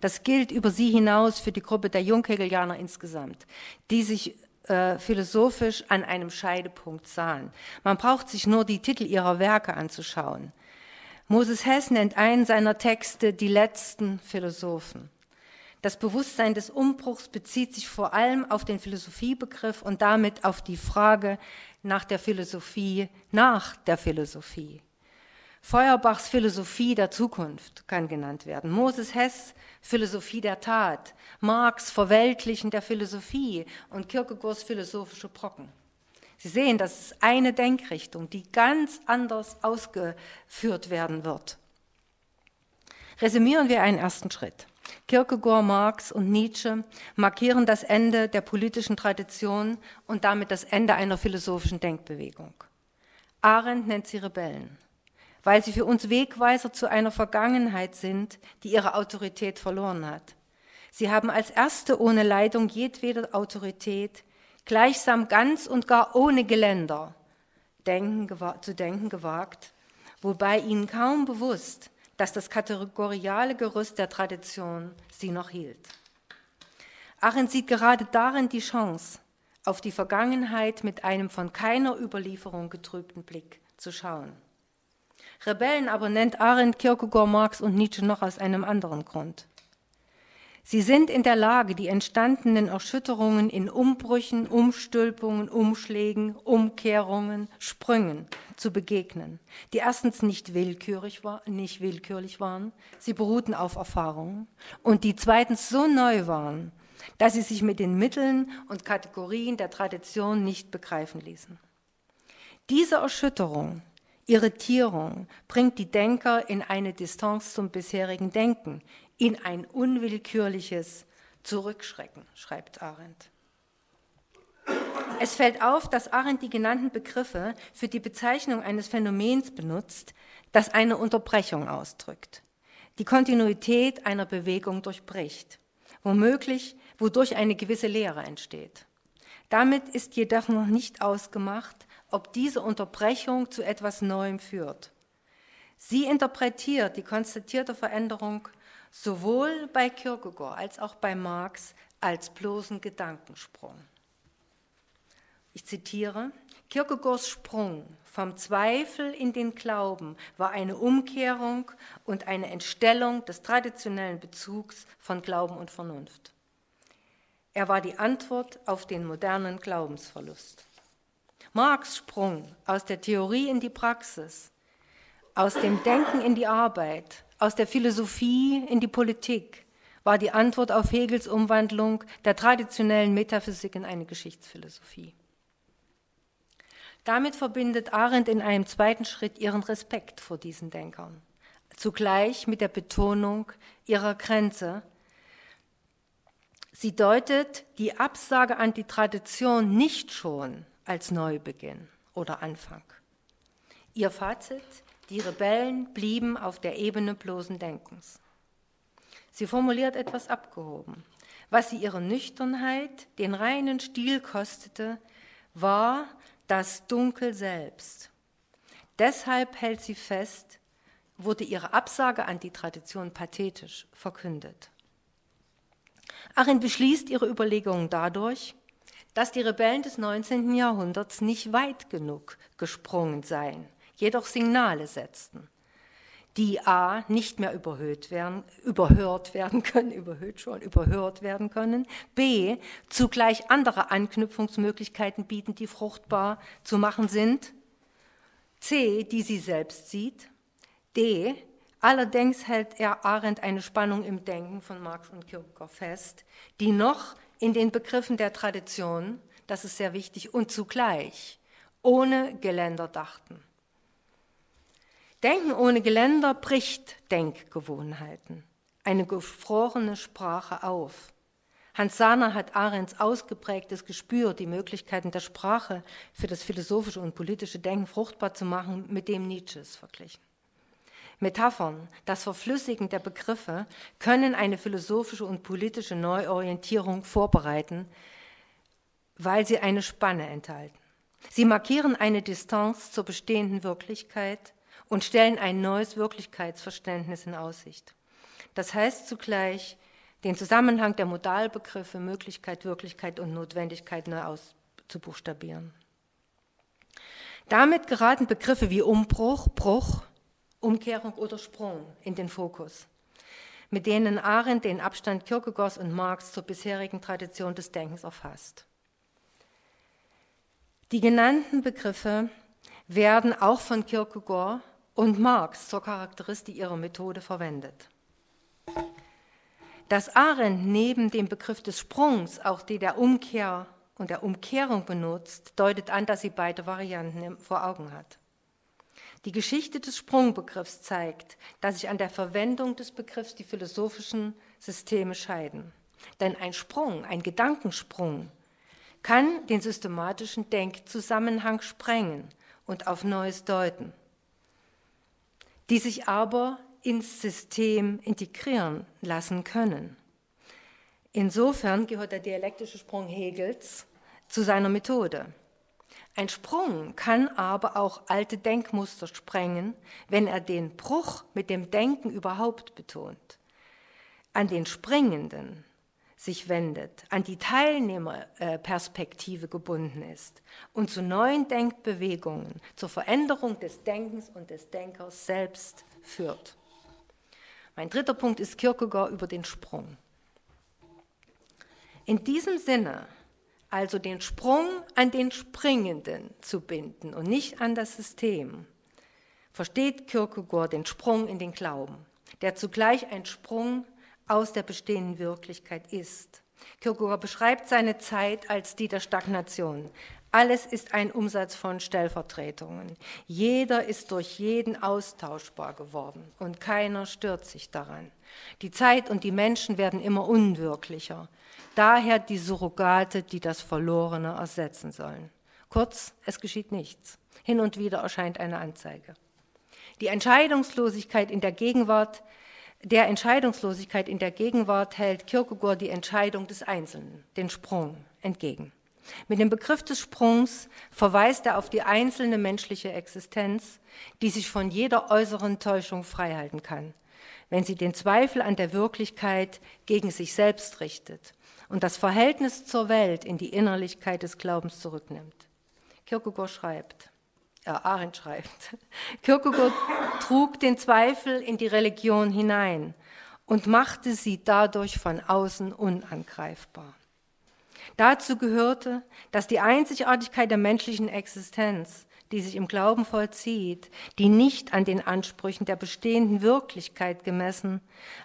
Das gilt über sie hinaus für die Gruppe der Junghegelianer insgesamt, die sich äh, philosophisch an einem Scheidepunkt sahen. Man braucht sich nur die Titel ihrer Werke anzuschauen. Moses Hess nennt einen seiner Texte die letzten Philosophen. Das Bewusstsein des Umbruchs bezieht sich vor allem auf den Philosophiebegriff und damit auf die Frage nach der Philosophie, nach der Philosophie. Feuerbachs Philosophie der Zukunft kann genannt werden. Moses Hess Philosophie der Tat. Marx Verweltlichen der Philosophie und Kierkegaards philosophische Brocken. Sie sehen, das ist eine Denkrichtung, die ganz anders ausgeführt werden wird. Resümieren wir einen ersten Schritt. Kierkegaard, Marx und Nietzsche markieren das Ende der politischen Tradition und damit das Ende einer philosophischen Denkbewegung. Arendt nennt sie Rebellen weil sie für uns Wegweiser zu einer Vergangenheit sind, die ihre Autorität verloren hat. Sie haben als Erste ohne Leitung jedweder Autorität, gleichsam ganz und gar ohne Geländer, denken, zu denken gewagt, wobei ihnen kaum bewusst, dass das kategoriale Gerüst der Tradition sie noch hielt. Arendt sieht gerade darin die Chance, auf die Vergangenheit mit einem von keiner Überlieferung getrübten Blick zu schauen. Rebellen aber nennt Arendt, Kierkegaard, Marx und Nietzsche noch aus einem anderen Grund. Sie sind in der Lage, die entstandenen Erschütterungen in Umbrüchen, Umstülpungen, Umschlägen, Umkehrungen, Sprüngen zu begegnen, die erstens nicht willkürlich, war, nicht willkürlich waren, sie beruhten auf Erfahrungen, und die zweitens so neu waren, dass sie sich mit den Mitteln und Kategorien der Tradition nicht begreifen ließen. Diese Erschütterung Irritierung bringt die Denker in eine Distanz zum bisherigen Denken, in ein unwillkürliches Zurückschrecken, schreibt Arendt. Es fällt auf, dass Arendt die genannten Begriffe für die Bezeichnung eines Phänomens benutzt, das eine Unterbrechung ausdrückt, die Kontinuität einer Bewegung durchbricht, womöglich wodurch eine gewisse Lehre entsteht. Damit ist jedoch noch nicht ausgemacht, ob diese Unterbrechung zu etwas Neuem führt. Sie interpretiert die konstatierte Veränderung sowohl bei Kierkegaard als auch bei Marx als bloßen Gedankensprung. Ich zitiere, Kierkegaards Sprung vom Zweifel in den Glauben war eine Umkehrung und eine Entstellung des traditionellen Bezugs von Glauben und Vernunft. Er war die Antwort auf den modernen Glaubensverlust. Marx Sprung aus der Theorie in die Praxis, aus dem Denken in die Arbeit, aus der Philosophie in die Politik, war die Antwort auf Hegels Umwandlung der traditionellen Metaphysik in eine Geschichtsphilosophie. Damit verbindet Arendt in einem zweiten Schritt ihren Respekt vor diesen Denkern, zugleich mit der Betonung ihrer Grenze. Sie deutet die Absage an die Tradition nicht schon als Neubeginn oder Anfang. Ihr Fazit, die Rebellen blieben auf der Ebene bloßen Denkens. Sie formuliert etwas abgehoben. Was sie ihre Nüchternheit, den reinen Stil kostete, war das Dunkel selbst. Deshalb hält sie fest, wurde ihre Absage an die Tradition pathetisch verkündet. Arendt beschließt ihre Überlegungen dadurch, dass die Rebellen des 19. Jahrhunderts nicht weit genug gesprungen seien, jedoch Signale setzten, die a. nicht mehr überhöht werden, überhört werden können, überhöht schon, überhört werden können, b. zugleich andere Anknüpfungsmöglichkeiten bieten, die fruchtbar zu machen sind, c. die sie selbst sieht, d. allerdings hält er Arendt eine Spannung im Denken von Marx und Kierkegaard fest, die noch in den Begriffen der Tradition, das ist sehr wichtig, und zugleich ohne Geländer dachten. Denken ohne Geländer bricht Denkgewohnheiten, eine gefrorene Sprache auf. Hans Sahner hat Arends ausgeprägtes Gespür, die Möglichkeiten der Sprache für das philosophische und politische Denken fruchtbar zu machen, mit dem Nietzsches verglichen. Metaphern, das Verflüssigen der Begriffe können eine philosophische und politische Neuorientierung vorbereiten, weil sie eine Spanne enthalten. Sie markieren eine Distanz zur bestehenden Wirklichkeit und stellen ein neues Wirklichkeitsverständnis in Aussicht. Das heißt zugleich, den Zusammenhang der Modalbegriffe Möglichkeit, Wirklichkeit und Notwendigkeit neu auszubuchstabieren. Damit geraten Begriffe wie Umbruch, Bruch, Umkehrung oder Sprung in den Fokus, mit denen Arendt den Abstand Kierkegaards und Marx zur bisherigen Tradition des Denkens erfasst. Die genannten Begriffe werden auch von Kierkegaard und Marx zur Charakteristik ihrer Methode verwendet. Dass Arendt neben dem Begriff des Sprungs auch die der Umkehr und der Umkehrung benutzt, deutet an, dass sie beide Varianten vor Augen hat. Die Geschichte des Sprungbegriffs zeigt, dass sich an der Verwendung des Begriffs die philosophischen Systeme scheiden. Denn ein Sprung, ein Gedankensprung, kann den systematischen Denkzusammenhang sprengen und auf Neues deuten die sich aber ins System integrieren lassen können. Insofern gehört der dialektische Sprung Hegels zu seiner Methode. Ein Sprung kann aber auch alte Denkmuster sprengen, wenn er den Bruch mit dem Denken überhaupt betont. An den Springenden sich wendet, an die Teilnehmerperspektive gebunden ist und zu neuen Denkbewegungen, zur Veränderung des Denkens und des Denkers selbst führt. Mein dritter Punkt ist Kierkegaard über den Sprung. In diesem Sinne, also den Sprung an den Springenden zu binden und nicht an das System, versteht Kierkegaard den Sprung in den Glauben, der zugleich ein Sprung aus der bestehenden Wirklichkeit ist. Kierkegaard beschreibt seine Zeit als die der Stagnation. Alles ist ein Umsatz von Stellvertretungen. Jeder ist durch jeden austauschbar geworden und keiner stört sich daran. Die Zeit und die Menschen werden immer unwirklicher. Daher die Surrogate, die das Verlorene ersetzen sollen. Kurz, es geschieht nichts. Hin und wieder erscheint eine Anzeige. Die Entscheidungslosigkeit in der Gegenwart der Entscheidungslosigkeit in der Gegenwart hält Kierkegaard die Entscheidung des Einzelnen, den Sprung, entgegen. Mit dem Begriff des Sprungs verweist er auf die einzelne menschliche Existenz, die sich von jeder äußeren Täuschung freihalten kann, wenn sie den Zweifel an der Wirklichkeit gegen sich selbst richtet und das Verhältnis zur Welt in die Innerlichkeit des Glaubens zurücknimmt. Kierkegaard schreibt, äh, Arendt schreibt, Kierkegaard trug den Zweifel in die Religion hinein und machte sie dadurch von außen unangreifbar. Dazu gehörte, dass die Einzigartigkeit der menschlichen Existenz, die sich im Glauben vollzieht, die nicht an den Ansprüchen der bestehenden Wirklichkeit gemessen,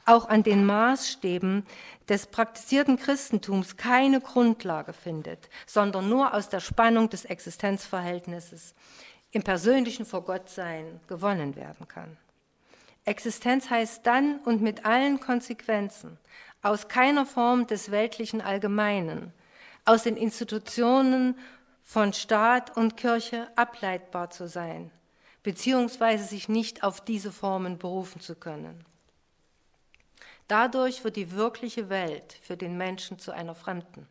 auch an den Maßstäben des praktizierten Christentums keine Grundlage findet, sondern nur aus der Spannung des Existenzverhältnisses im persönlichen Vorgottsein gewonnen werden kann. Existenz heißt dann und mit allen Konsequenzen aus keiner Form des weltlichen Allgemeinen, aus den Institutionen von Staat und Kirche ableitbar zu sein, beziehungsweise sich nicht auf diese Formen berufen zu können. Dadurch wird die wirkliche Welt für den Menschen zu einer Fremden.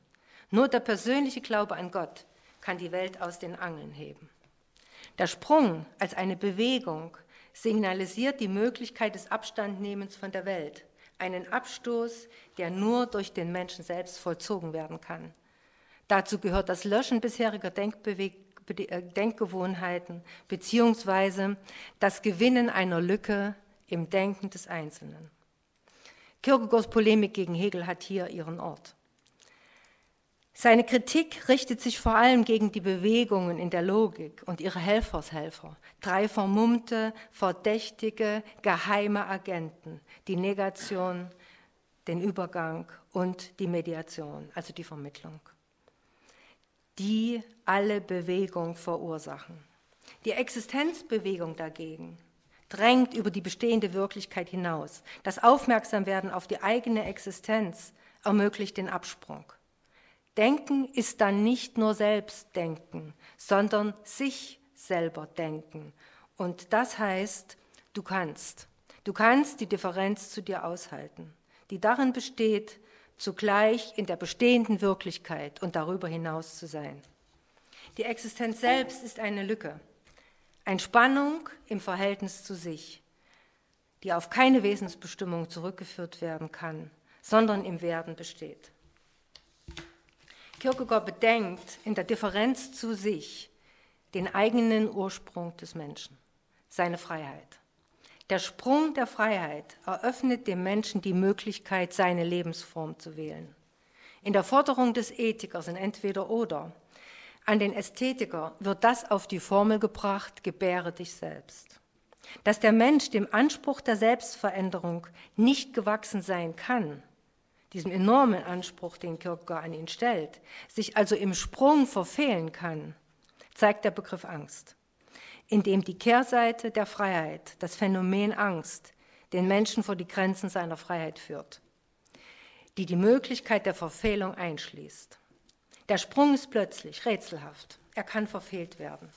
Nur der persönliche Glaube an Gott kann die Welt aus den Angeln heben. Der Sprung als eine Bewegung signalisiert die Möglichkeit des Abstandnehmens von der Welt, einen Abstoß, der nur durch den Menschen selbst vollzogen werden kann. Dazu gehört das Löschen bisheriger Denkbewe äh, Denkgewohnheiten beziehungsweise das Gewinnen einer Lücke im Denken des Einzelnen. Kierkegaards Polemik gegen Hegel hat hier ihren Ort. Seine Kritik richtet sich vor allem gegen die Bewegungen in der Logik und ihre Helfershelfer, drei vermummte, verdächtige, geheime Agenten, die Negation, den Übergang und die Mediation, also die Vermittlung die alle Bewegung verursachen. Die Existenzbewegung dagegen drängt über die bestehende Wirklichkeit hinaus. Das Aufmerksamwerden auf die eigene Existenz ermöglicht den Absprung. Denken ist dann nicht nur Selbstdenken, sondern sich selber denken. Und das heißt, du kannst. Du kannst die Differenz zu dir aushalten, die darin besteht, zugleich in der bestehenden Wirklichkeit und darüber hinaus zu sein. Die Existenz selbst ist eine Lücke, eine Spannung im Verhältnis zu sich, die auf keine Wesensbestimmung zurückgeführt werden kann, sondern im Werden besteht. Kierkegaard bedenkt in der Differenz zu sich den eigenen Ursprung des Menschen, seine Freiheit. Der Sprung der Freiheit eröffnet dem Menschen die Möglichkeit, seine Lebensform zu wählen. In der Forderung des Ethikers in entweder oder an den Ästhetiker wird das auf die Formel gebracht, gebäre dich selbst. Dass der Mensch dem Anspruch der Selbstveränderung nicht gewachsen sein kann, diesem enormen Anspruch, den Kierkegaard an ihn stellt, sich also im Sprung verfehlen kann, zeigt der Begriff Angst in dem die Kehrseite der Freiheit, das Phänomen Angst, den Menschen vor die Grenzen seiner Freiheit führt, die die Möglichkeit der Verfehlung einschließt. Der Sprung ist plötzlich rätselhaft, er kann verfehlt werden.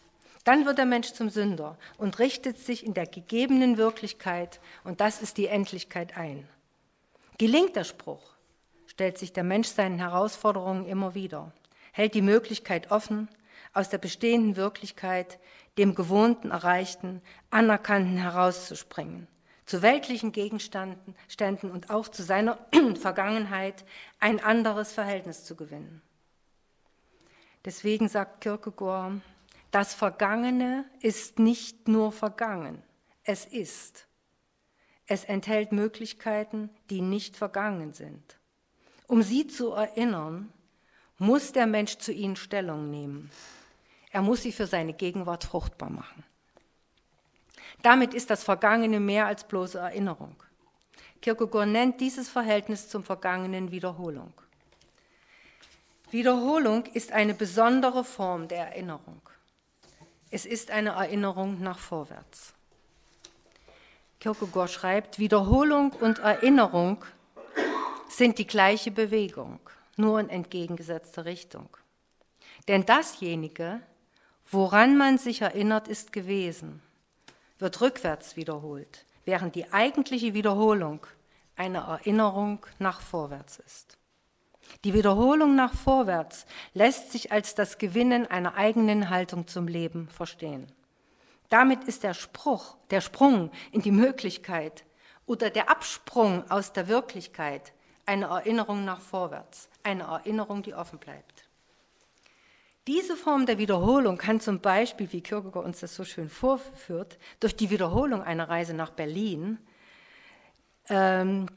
Dann wird der Mensch zum Sünder und richtet sich in der gegebenen Wirklichkeit, und das ist die Endlichkeit ein. Gelingt der Spruch, stellt sich der Mensch seinen Herausforderungen immer wieder, hält die Möglichkeit offen, aus der bestehenden Wirklichkeit dem Gewohnten, Erreichten, Anerkannten herauszuspringen, zu weltlichen Gegenständen Ständen und auch zu seiner Vergangenheit ein anderes Verhältnis zu gewinnen. Deswegen sagt Kierkegaard, das Vergangene ist nicht nur vergangen, es ist. Es enthält Möglichkeiten, die nicht vergangen sind. Um sie zu erinnern, muss der Mensch zu ihnen Stellung nehmen. Er muss sie für seine Gegenwart fruchtbar machen. Damit ist das Vergangene mehr als bloße Erinnerung. Kierkegaard nennt dieses Verhältnis zum Vergangenen Wiederholung. Wiederholung ist eine besondere Form der Erinnerung. Es ist eine Erinnerung nach vorwärts. Kierkegaard schreibt, Wiederholung und Erinnerung sind die gleiche Bewegung, nur in entgegengesetzter Richtung. Denn dasjenige, Woran man sich erinnert, ist gewesen, wird rückwärts wiederholt, während die eigentliche Wiederholung eine Erinnerung nach vorwärts ist. Die Wiederholung nach vorwärts lässt sich als das Gewinnen einer eigenen Haltung zum Leben verstehen. Damit ist der Spruch, der Sprung in die Möglichkeit oder der Absprung aus der Wirklichkeit eine Erinnerung nach vorwärts, eine Erinnerung, die offen bleibt. Diese Form der Wiederholung kann zum Beispiel, wie Kierkegaard uns das so schön vorführt, durch die Wiederholung einer Reise nach Berlin, ähm,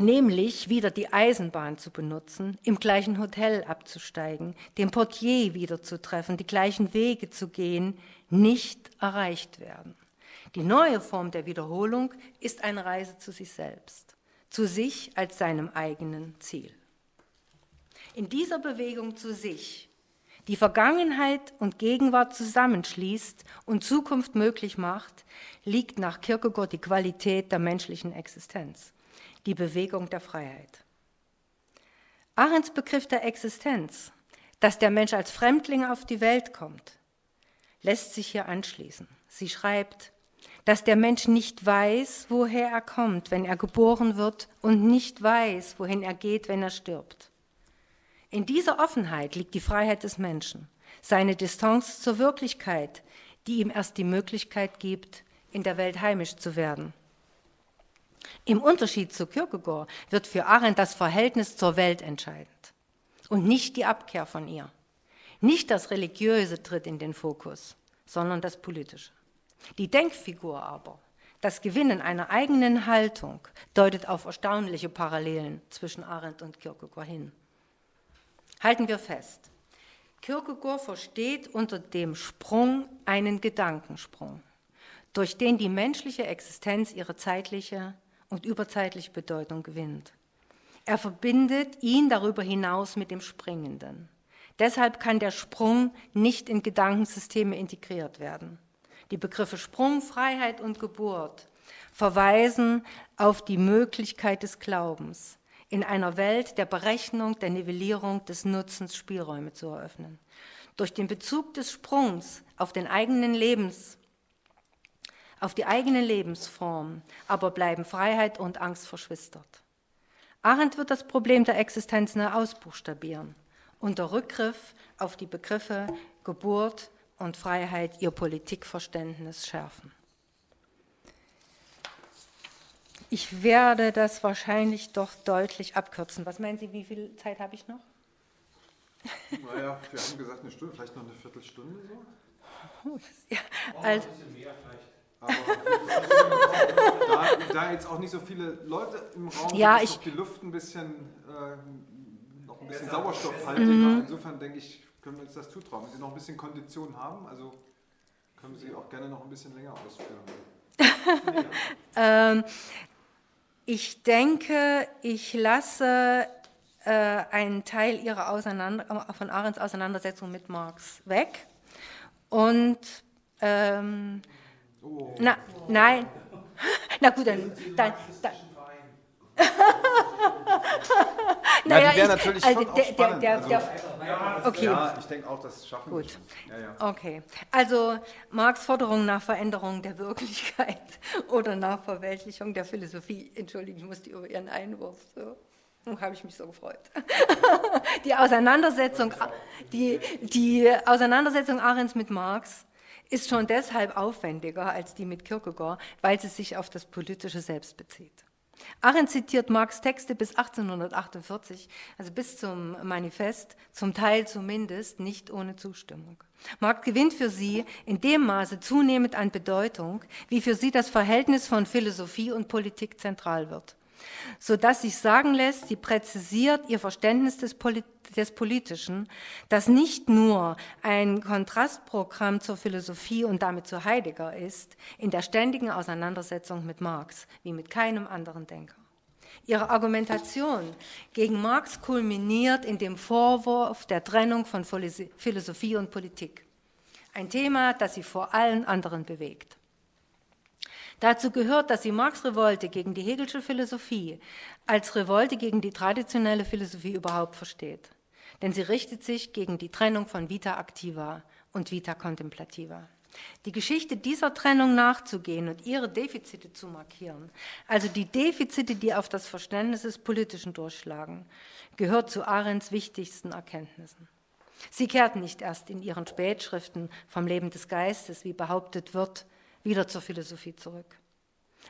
nämlich wieder die Eisenbahn zu benutzen, im gleichen Hotel abzusteigen, den Portier wiederzutreffen, die gleichen Wege zu gehen, nicht erreicht werden. Die neue Form der Wiederholung ist eine Reise zu sich selbst, zu sich als seinem eigenen Ziel. In dieser Bewegung zu sich die Vergangenheit und Gegenwart zusammenschließt und Zukunft möglich macht, liegt nach Kierkegaard die Qualität der menschlichen Existenz, die Bewegung der Freiheit. Arends Begriff der Existenz, dass der Mensch als Fremdling auf die Welt kommt, lässt sich hier anschließen. Sie schreibt, dass der Mensch nicht weiß, woher er kommt, wenn er geboren wird, und nicht weiß, wohin er geht, wenn er stirbt. In dieser Offenheit liegt die Freiheit des Menschen, seine Distanz zur Wirklichkeit, die ihm erst die Möglichkeit gibt, in der Welt heimisch zu werden. Im Unterschied zu Kierkegaard wird für Arendt das Verhältnis zur Welt entscheidend und nicht die Abkehr von ihr. Nicht das Religiöse tritt in den Fokus, sondern das Politische. Die Denkfigur aber, das Gewinnen einer eigenen Haltung, deutet auf erstaunliche Parallelen zwischen Arendt und Kierkegaard hin. Halten wir fest. Kierkegaard versteht unter dem Sprung einen Gedankensprung, durch den die menschliche Existenz ihre zeitliche und überzeitliche Bedeutung gewinnt. Er verbindet ihn darüber hinaus mit dem Springenden. Deshalb kann der Sprung nicht in Gedankensysteme integriert werden. Die Begriffe Sprung, Freiheit und Geburt verweisen auf die Möglichkeit des Glaubens, in einer Welt der Berechnung, der Nivellierung des Nutzens Spielräume zu eröffnen. Durch den Bezug des Sprungs auf den eigenen Lebens, auf die eigene Lebensform, aber bleiben Freiheit und Angst verschwistert. Arendt wird das Problem der Existenz neu ausbuchstabieren, unter Rückgriff auf die Begriffe Geburt und Freiheit ihr Politikverständnis schärfen. Ich werde das wahrscheinlich doch deutlich abkürzen. Was meinen Sie, wie viel Zeit habe ich noch? Naja, wir haben gesagt eine Stunde, vielleicht noch eine Viertelstunde so. Ja, also, aber da, da, jetzt auch nicht so viele Leute im Raum ja, sind, ich, ist die Luft ein bisschen, äh, noch ein bisschen sauerstoffhaltiger. Mhm. Insofern denke ich, können wir uns das zutrauen. Wenn Sie noch ein bisschen Kondition haben, also können Sie auch gerne noch ein bisschen länger ausführen. ähm, ich denke, ich lasse äh, einen Teil ihrer Auseinander von Arends Auseinandersetzung mit Marx weg. Und ähm, oh. na, nein, na gut, dann, dann, dann naja, die wäre natürlich also schon der, der, der, also, okay. Ja, ich denke auch, das schaffen Gut. wir. Ja, ja. Okay. Also Marx Forderung nach Veränderung der Wirklichkeit oder nach Verweltlichung der Philosophie. Entschuldigung, ich musste über Ihren Einwurf so. Habe ich mich so gefreut. die Auseinandersetzung, die, die Auseinandersetzung Arends mit Marx ist schon deshalb aufwendiger als die mit Kierkegaard, weil sie sich auf das politische Selbst bezieht. Arendt zitiert Marx Texte bis 1848, also bis zum Manifest, zum Teil zumindest nicht ohne Zustimmung. Marx gewinnt für sie in dem Maße zunehmend an Bedeutung, wie für sie das Verhältnis von Philosophie und Politik zentral wird so dass sich sagen lässt, sie präzisiert ihr Verständnis des, Polit des Politischen, das nicht nur ein Kontrastprogramm zur Philosophie und damit zu Heidegger ist, in der ständigen Auseinandersetzung mit Marx, wie mit keinem anderen Denker. Ihre Argumentation gegen Marx kulminiert in dem Vorwurf der Trennung von Philosophie und Politik. Ein Thema, das sie vor allen anderen bewegt. Dazu gehört, dass sie Marx Revolte gegen die Hegelsche Philosophie als Revolte gegen die traditionelle Philosophie überhaupt versteht. Denn sie richtet sich gegen die Trennung von Vita activa und Vita contemplativa. Die Geschichte dieser Trennung nachzugehen und ihre Defizite zu markieren, also die Defizite, die auf das Verständnis des Politischen durchschlagen, gehört zu Arends wichtigsten Erkenntnissen. Sie kehrt nicht erst in ihren Spätschriften vom Leben des Geistes, wie behauptet wird, wieder zur Philosophie zurück.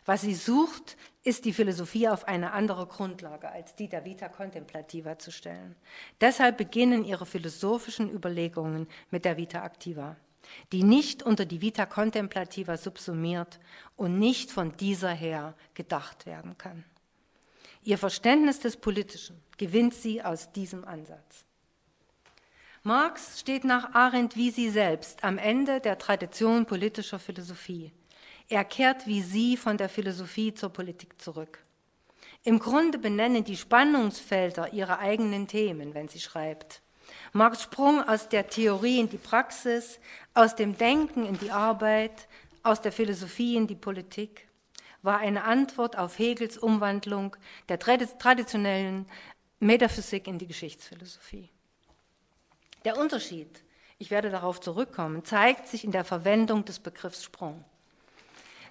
Was sie sucht, ist die Philosophie auf eine andere Grundlage als die der Vita Contemplativa zu stellen. Deshalb beginnen ihre philosophischen Überlegungen mit der Vita Activa, die nicht unter die Vita Contemplativa subsumiert und nicht von dieser her gedacht werden kann. Ihr Verständnis des Politischen gewinnt sie aus diesem Ansatz. Marx steht nach Arendt wie sie selbst am Ende der Tradition politischer Philosophie. Er kehrt wie sie von der Philosophie zur Politik zurück. Im Grunde benennen die Spannungsfelder ihre eigenen Themen, wenn sie schreibt. Marx Sprung aus der Theorie in die Praxis, aus dem Denken in die Arbeit, aus der Philosophie in die Politik war eine Antwort auf Hegels Umwandlung der traditionellen Metaphysik in die Geschichtsphilosophie. Der Unterschied, ich werde darauf zurückkommen, zeigt sich in der Verwendung des Begriffs Sprung.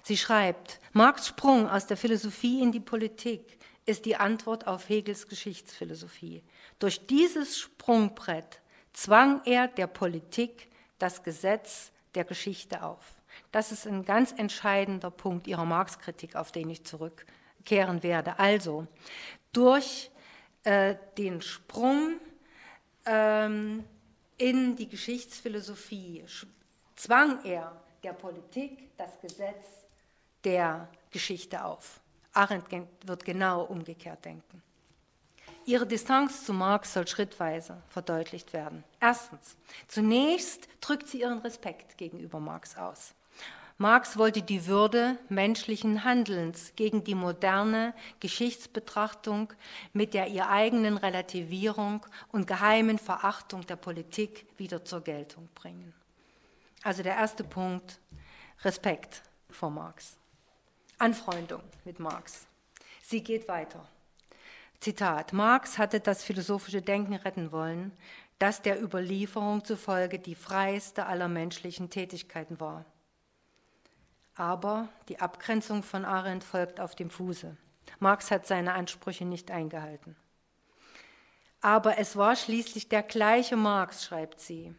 Sie schreibt, Marx Sprung aus der Philosophie in die Politik ist die Antwort auf Hegels Geschichtsphilosophie. Durch dieses Sprungbrett zwang er der Politik das Gesetz der Geschichte auf. Das ist ein ganz entscheidender Punkt ihrer Marx-Kritik, auf den ich zurückkehren werde. Also, durch äh, den Sprung ähm, in die Geschichtsphilosophie zwang er der Politik das Gesetz der Geschichte auf. Arendt wird genau umgekehrt denken. Ihre Distanz zu Marx soll schrittweise verdeutlicht werden. Erstens, zunächst drückt sie ihren Respekt gegenüber Marx aus. Marx wollte die Würde menschlichen Handelns gegen die moderne Geschichtsbetrachtung mit der ihr eigenen Relativierung und geheimen Verachtung der Politik wieder zur Geltung bringen. Also der erste Punkt, Respekt vor Marx. Anfreundung mit Marx. Sie geht weiter. Zitat, Marx hatte das philosophische Denken retten wollen, das der Überlieferung zufolge die freiste aller menschlichen Tätigkeiten war. Aber die Abgrenzung von Arendt folgt auf dem Fuße. Marx hat seine Ansprüche nicht eingehalten. Aber es war schließlich der gleiche Marx, schreibt sie,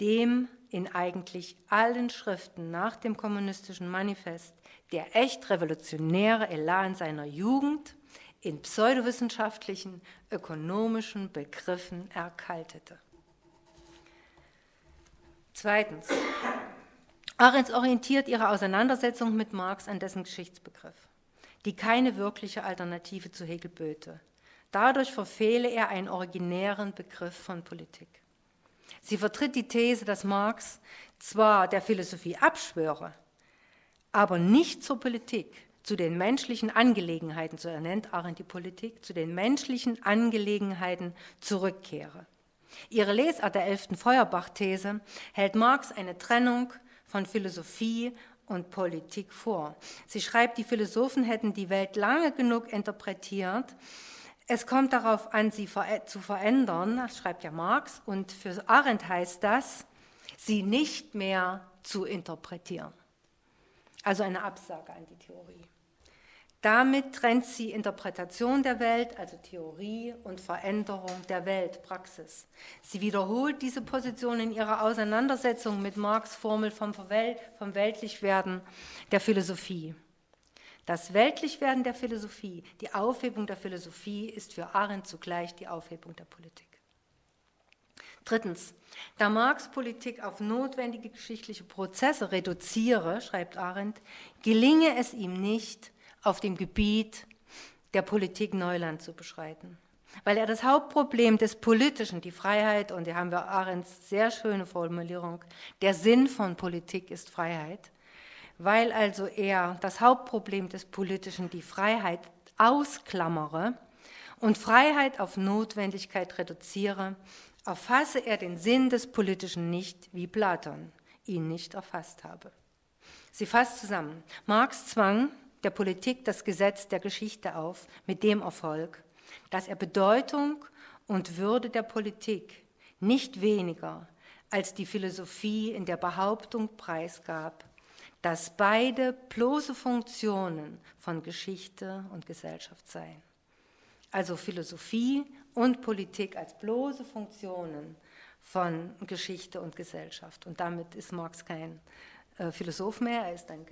dem in eigentlich allen Schriften nach dem kommunistischen Manifest der echt revolutionäre Elan seiner Jugend in pseudowissenschaftlichen, ökonomischen Begriffen erkaltete. Zweitens, Arendt orientiert ihre Auseinandersetzung mit Marx an dessen Geschichtsbegriff, die keine wirkliche Alternative zu Hegel böte. Dadurch verfehle er einen originären Begriff von Politik. Sie vertritt die These, dass Marx zwar der Philosophie abschwöre, aber nicht zur Politik, zu den menschlichen Angelegenheiten, so ernennt Arendt die Politik, zu den menschlichen Angelegenheiten zurückkehre. Ihre Lesart der elften Feuerbach-These hält Marx eine Trennung von Philosophie und Politik vor. Sie schreibt, die Philosophen hätten die Welt lange genug interpretiert. Es kommt darauf an, sie zu verändern, das schreibt ja Marx, und für Arendt heißt das, sie nicht mehr zu interpretieren. Also eine Absage an die Theorie. Damit trennt sie Interpretation der Welt, also Theorie, und Veränderung der Welt, Praxis. Sie wiederholt diese Position in ihrer Auseinandersetzung mit Marx' Formel vom, vom Weltlichwerden der Philosophie. Das Weltlichwerden der Philosophie, die Aufhebung der Philosophie ist für Arendt zugleich die Aufhebung der Politik. Drittens, da Marx Politik auf notwendige geschichtliche Prozesse reduziere, schreibt Arendt, gelinge es ihm nicht, auf dem Gebiet der Politik Neuland zu beschreiten. Weil er das Hauptproblem des Politischen, die Freiheit, und hier haben wir Arends sehr schöne Formulierung, der Sinn von Politik ist Freiheit, weil also er das Hauptproblem des Politischen, die Freiheit, ausklammere und Freiheit auf Notwendigkeit reduziere, erfasse er den Sinn des Politischen nicht, wie Platon ihn nicht erfasst habe. Sie fasst zusammen. Marx zwang der Politik das Gesetz der Geschichte auf, mit dem Erfolg, dass er Bedeutung und Würde der Politik nicht weniger als die Philosophie in der Behauptung preisgab, dass beide bloße Funktionen von Geschichte und Gesellschaft seien. Also Philosophie und Politik als bloße Funktionen von Geschichte und Gesellschaft. Und damit ist Marx kein äh, Philosoph mehr, er ist ein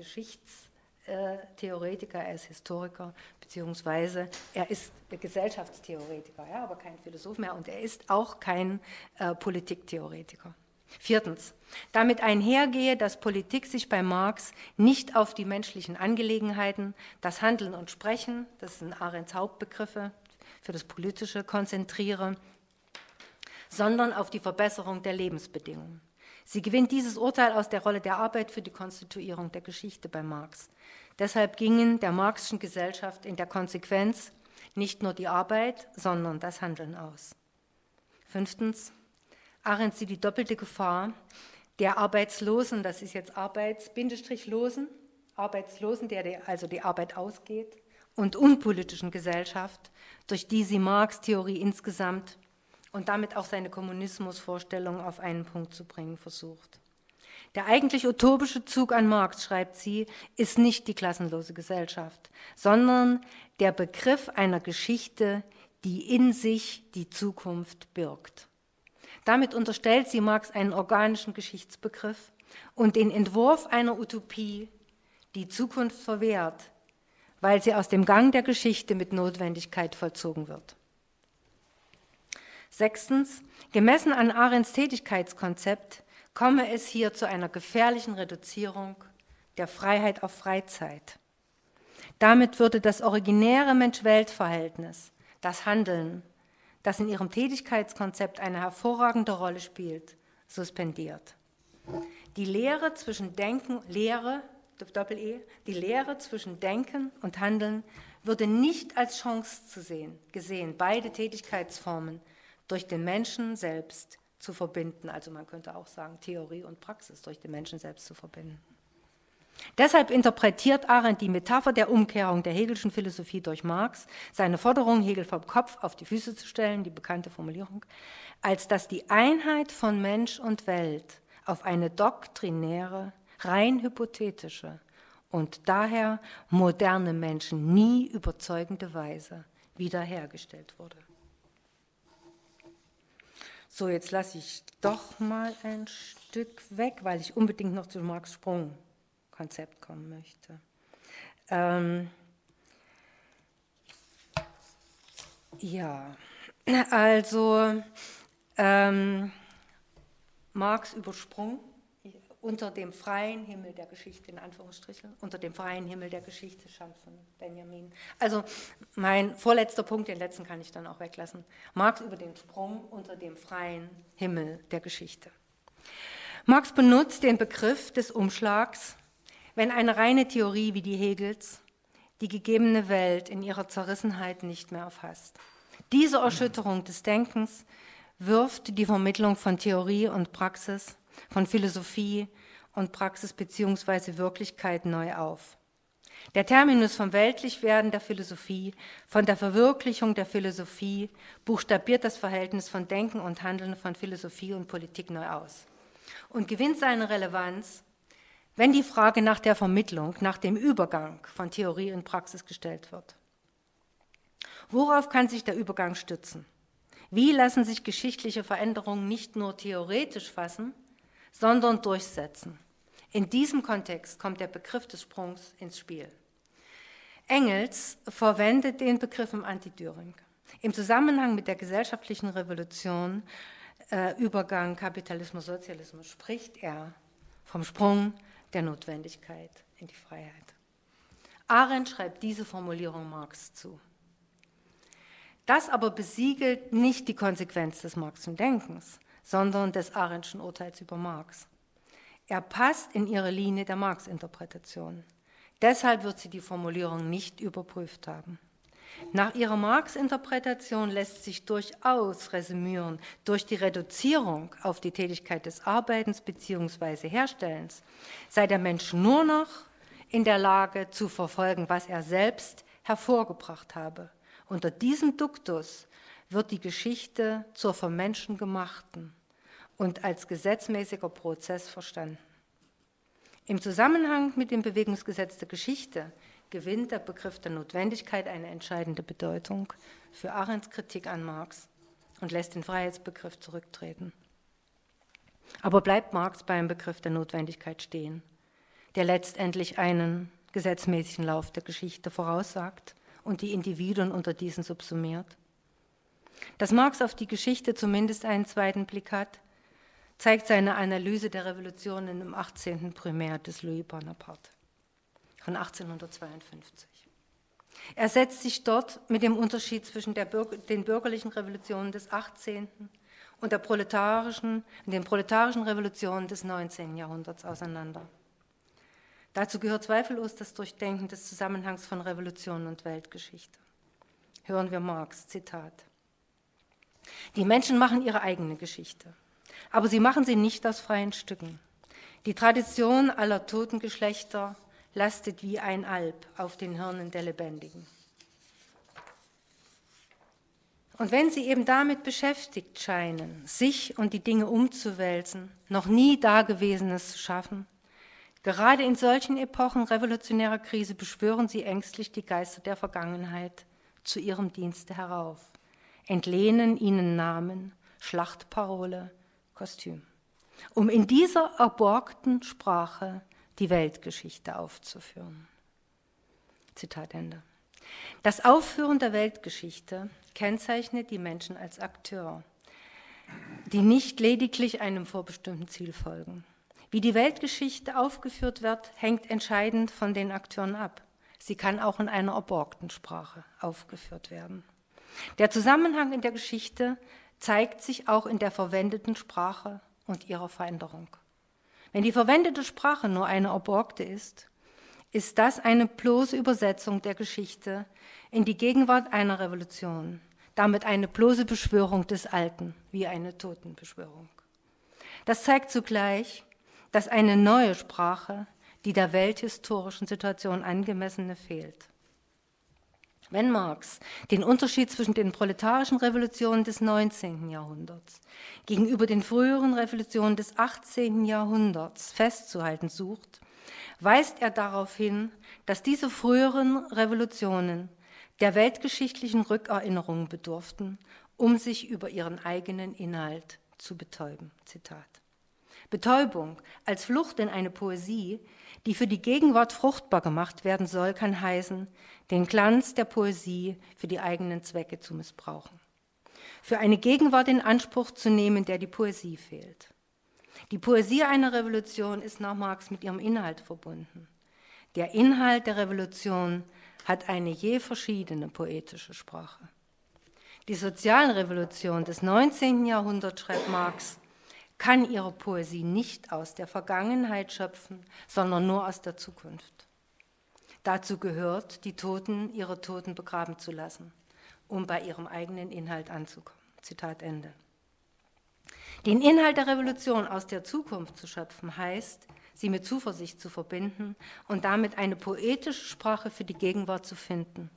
Geschichtstheoretiker, er ist Historiker, beziehungsweise er ist Gesellschaftstheoretiker, ja, aber kein Philosoph mehr und er ist auch kein äh, Politiktheoretiker. Viertens, damit einhergehe, dass Politik sich bei Marx nicht auf die menschlichen Angelegenheiten, das Handeln und Sprechen, das sind Arends Hauptbegriffe für das Politische, konzentriere, sondern auf die Verbesserung der Lebensbedingungen. Sie gewinnt dieses Urteil aus der Rolle der Arbeit für die Konstituierung der Geschichte bei Marx. Deshalb gingen der marxischen Gesellschaft in der Konsequenz nicht nur die Arbeit, sondern das Handeln aus. Fünftens, Arendt sieht die doppelte Gefahr der Arbeitslosen, das ist jetzt Arbeits-Losen, Arbeitslosen, der also die Arbeit ausgeht, und unpolitischen Gesellschaft, durch die sie Marx Theorie insgesamt und damit auch seine Kommunismusvorstellung auf einen Punkt zu bringen versucht. Der eigentlich utopische Zug an Marx, schreibt sie, ist nicht die klassenlose Gesellschaft, sondern der Begriff einer Geschichte, die in sich die Zukunft birgt. Damit unterstellt sie Marx einen organischen Geschichtsbegriff und den Entwurf einer Utopie, die Zukunft verwehrt, weil sie aus dem Gang der Geschichte mit Notwendigkeit vollzogen wird. Sechstens, gemessen an Arends Tätigkeitskonzept komme es hier zu einer gefährlichen Reduzierung der Freiheit auf Freizeit. Damit würde das originäre Mensch-Welt-Verhältnis, das Handeln, das in ihrem Tätigkeitskonzept eine hervorragende Rolle spielt, suspendiert. Die Lehre zwischen Denken, Lehre, Doppel-E, die Lehre zwischen Denken und Handeln würde nicht als Chance zu sehen, gesehen, beide Tätigkeitsformen durch den Menschen selbst zu verbinden. Also man könnte auch sagen, Theorie und Praxis durch den Menschen selbst zu verbinden. Deshalb interpretiert Arendt die Metapher der Umkehrung der Hegelschen Philosophie durch Marx, seine Forderung, Hegel vom Kopf auf die Füße zu stellen, die bekannte Formulierung, als dass die Einheit von Mensch und Welt auf eine doktrinäre, rein hypothetische und daher moderne Menschen nie überzeugende Weise wiederhergestellt wurde. So, jetzt lasse ich doch mal ein Stück weg, weil ich unbedingt noch zu Marx Sprung Konzept kommen möchte. Ähm, ja, also ähm, Marx übersprungen unter dem freien Himmel der Geschichte, in Anführungsstrichen, unter dem freien Himmel der Geschichte stammt von Benjamin. Also mein vorletzter Punkt, den letzten kann ich dann auch weglassen. Marx über den Sprung unter dem freien Himmel der Geschichte. Marx benutzt den Begriff des Umschlags wenn eine reine Theorie wie die Hegels die gegebene Welt in ihrer Zerrissenheit nicht mehr erfasst. Diese Erschütterung des Denkens wirft die Vermittlung von Theorie und Praxis, von Philosophie und Praxis bzw. Wirklichkeit neu auf. Der Terminus vom Weltlichwerden der Philosophie, von der Verwirklichung der Philosophie, buchstabiert das Verhältnis von Denken und Handeln von Philosophie und Politik neu aus und gewinnt seine Relevanz wenn die Frage nach der Vermittlung, nach dem Übergang von Theorie und Praxis gestellt wird. Worauf kann sich der Übergang stützen? Wie lassen sich geschichtliche Veränderungen nicht nur theoretisch fassen, sondern durchsetzen? In diesem Kontext kommt der Begriff des Sprungs ins Spiel. Engels verwendet den Begriff im Antidüring. Im Zusammenhang mit der gesellschaftlichen Revolution, äh, Übergang Kapitalismus, Sozialismus, spricht er vom Sprung der Notwendigkeit in die Freiheit. Arendt schreibt diese Formulierung Marx zu. Das aber besiegelt nicht die Konsequenz des Marxischen Denkens, sondern des Arendtschen Urteils über Marx. Er passt in ihre Linie der Marx-Interpretation. Deshalb wird sie die Formulierung nicht überprüft haben. Nach ihrer Marx-Interpretation lässt sich durchaus resümieren, durch die Reduzierung auf die Tätigkeit des Arbeitens bzw. Herstellens sei der Mensch nur noch in der Lage zu verfolgen, was er selbst hervorgebracht habe. Unter diesem Duktus wird die Geschichte zur vom Menschen gemachten und als gesetzmäßiger Prozess verstanden. Im Zusammenhang mit dem Bewegungsgesetz der Geschichte gewinnt der Begriff der Notwendigkeit eine entscheidende Bedeutung für Arends Kritik an Marx und lässt den Freiheitsbegriff zurücktreten. Aber bleibt Marx beim Begriff der Notwendigkeit stehen, der letztendlich einen gesetzmäßigen Lauf der Geschichte voraussagt und die Individuen unter diesen subsumiert? Dass Marx auf die Geschichte zumindest einen zweiten Blick hat, zeigt seine Analyse der Revolutionen im 18. Primär des Louis Bonaparte von 1852. Er setzt sich dort mit dem Unterschied zwischen Bürger, den bürgerlichen Revolutionen des 18. und der proletarischen, den proletarischen Revolutionen des 19. Jahrhunderts auseinander. Dazu gehört zweifellos das Durchdenken des Zusammenhangs von Revolution und Weltgeschichte. Hören wir Marx, Zitat. Die Menschen machen ihre eigene Geschichte, aber sie machen sie nicht aus freien Stücken. Die Tradition aller toten Geschlechter lastet wie ein Alb auf den Hirnen der Lebendigen. Und wenn sie eben damit beschäftigt scheinen, sich und die Dinge umzuwälzen, noch nie Dagewesenes zu schaffen, gerade in solchen Epochen revolutionärer Krise beschwören sie ängstlich die Geister der Vergangenheit zu ihrem Dienste herauf, entlehnen ihnen Namen, Schlachtparole, Kostüm, um in dieser erborgten Sprache die Weltgeschichte aufzuführen. Zitat Ende. Das Aufführen der Weltgeschichte kennzeichnet die Menschen als Akteur, die nicht lediglich einem vorbestimmten Ziel folgen. Wie die Weltgeschichte aufgeführt wird, hängt entscheidend von den Akteuren ab. Sie kann auch in einer erborgten Sprache aufgeführt werden. Der Zusammenhang in der Geschichte zeigt sich auch in der verwendeten Sprache und ihrer Veränderung. Wenn die verwendete Sprache nur eine erborgte ist, ist das eine bloße Übersetzung der Geschichte in die Gegenwart einer Revolution, damit eine bloße Beschwörung des Alten, wie eine Totenbeschwörung. Das zeigt zugleich, dass eine neue Sprache, die der welthistorischen Situation angemessene, fehlt. Wenn Marx den Unterschied zwischen den proletarischen Revolutionen des 19. Jahrhunderts gegenüber den früheren Revolutionen des 18. Jahrhunderts festzuhalten sucht, weist er darauf hin, dass diese früheren Revolutionen der weltgeschichtlichen Rückerinnerung bedurften, um sich über ihren eigenen Inhalt zu betäuben. Zitat. Betäubung als Flucht in eine Poesie, die für die Gegenwart fruchtbar gemacht werden soll, kann heißen, den Glanz der Poesie für die eigenen Zwecke zu missbrauchen. Für eine Gegenwart in Anspruch zu nehmen, der die Poesie fehlt. Die Poesie einer Revolution ist nach Marx mit ihrem Inhalt verbunden. Der Inhalt der Revolution hat eine je verschiedene poetische Sprache. Die Sozialrevolution des 19. Jahrhunderts, schreibt Marx, kann ihre Poesie nicht aus der Vergangenheit schöpfen, sondern nur aus der Zukunft. Dazu gehört, die Toten ihre Toten begraben zu lassen, um bei ihrem eigenen Inhalt anzukommen. Zitat Ende. Den Inhalt der Revolution aus der Zukunft zu schöpfen, heißt, sie mit Zuversicht zu verbinden und damit eine poetische Sprache für die Gegenwart zu finden,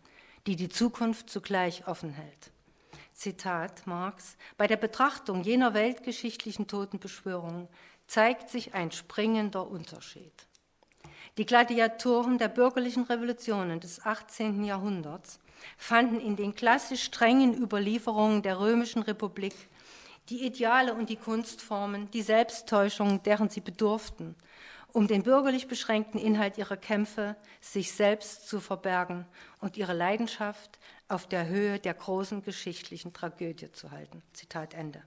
die die Zukunft zugleich offen hält. Zitat Marx, bei der Betrachtung jener weltgeschichtlichen Totenbeschwörung zeigt sich ein springender Unterschied. Die Gladiatoren der bürgerlichen Revolutionen des 18. Jahrhunderts fanden in den klassisch strengen Überlieferungen der römischen Republik die Ideale und die Kunstformen, die Selbsttäuschung, deren sie bedurften, um den bürgerlich beschränkten Inhalt ihrer Kämpfe sich selbst zu verbergen und ihre Leidenschaft auf der Höhe der großen geschichtlichen Tragödie zu halten. Zitat Ende.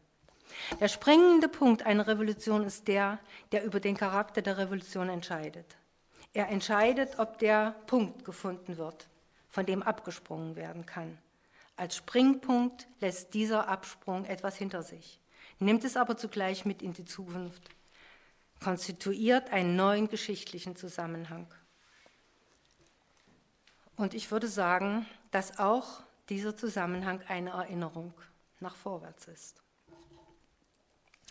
Der springende Punkt einer Revolution ist der, der über den Charakter der Revolution entscheidet. Er entscheidet, ob der Punkt gefunden wird, von dem abgesprungen werden kann. Als Springpunkt lässt dieser Absprung etwas hinter sich, nimmt es aber zugleich mit in die Zukunft, konstituiert einen neuen geschichtlichen Zusammenhang. Und ich würde sagen, dass auch dieser Zusammenhang eine Erinnerung nach vorwärts ist.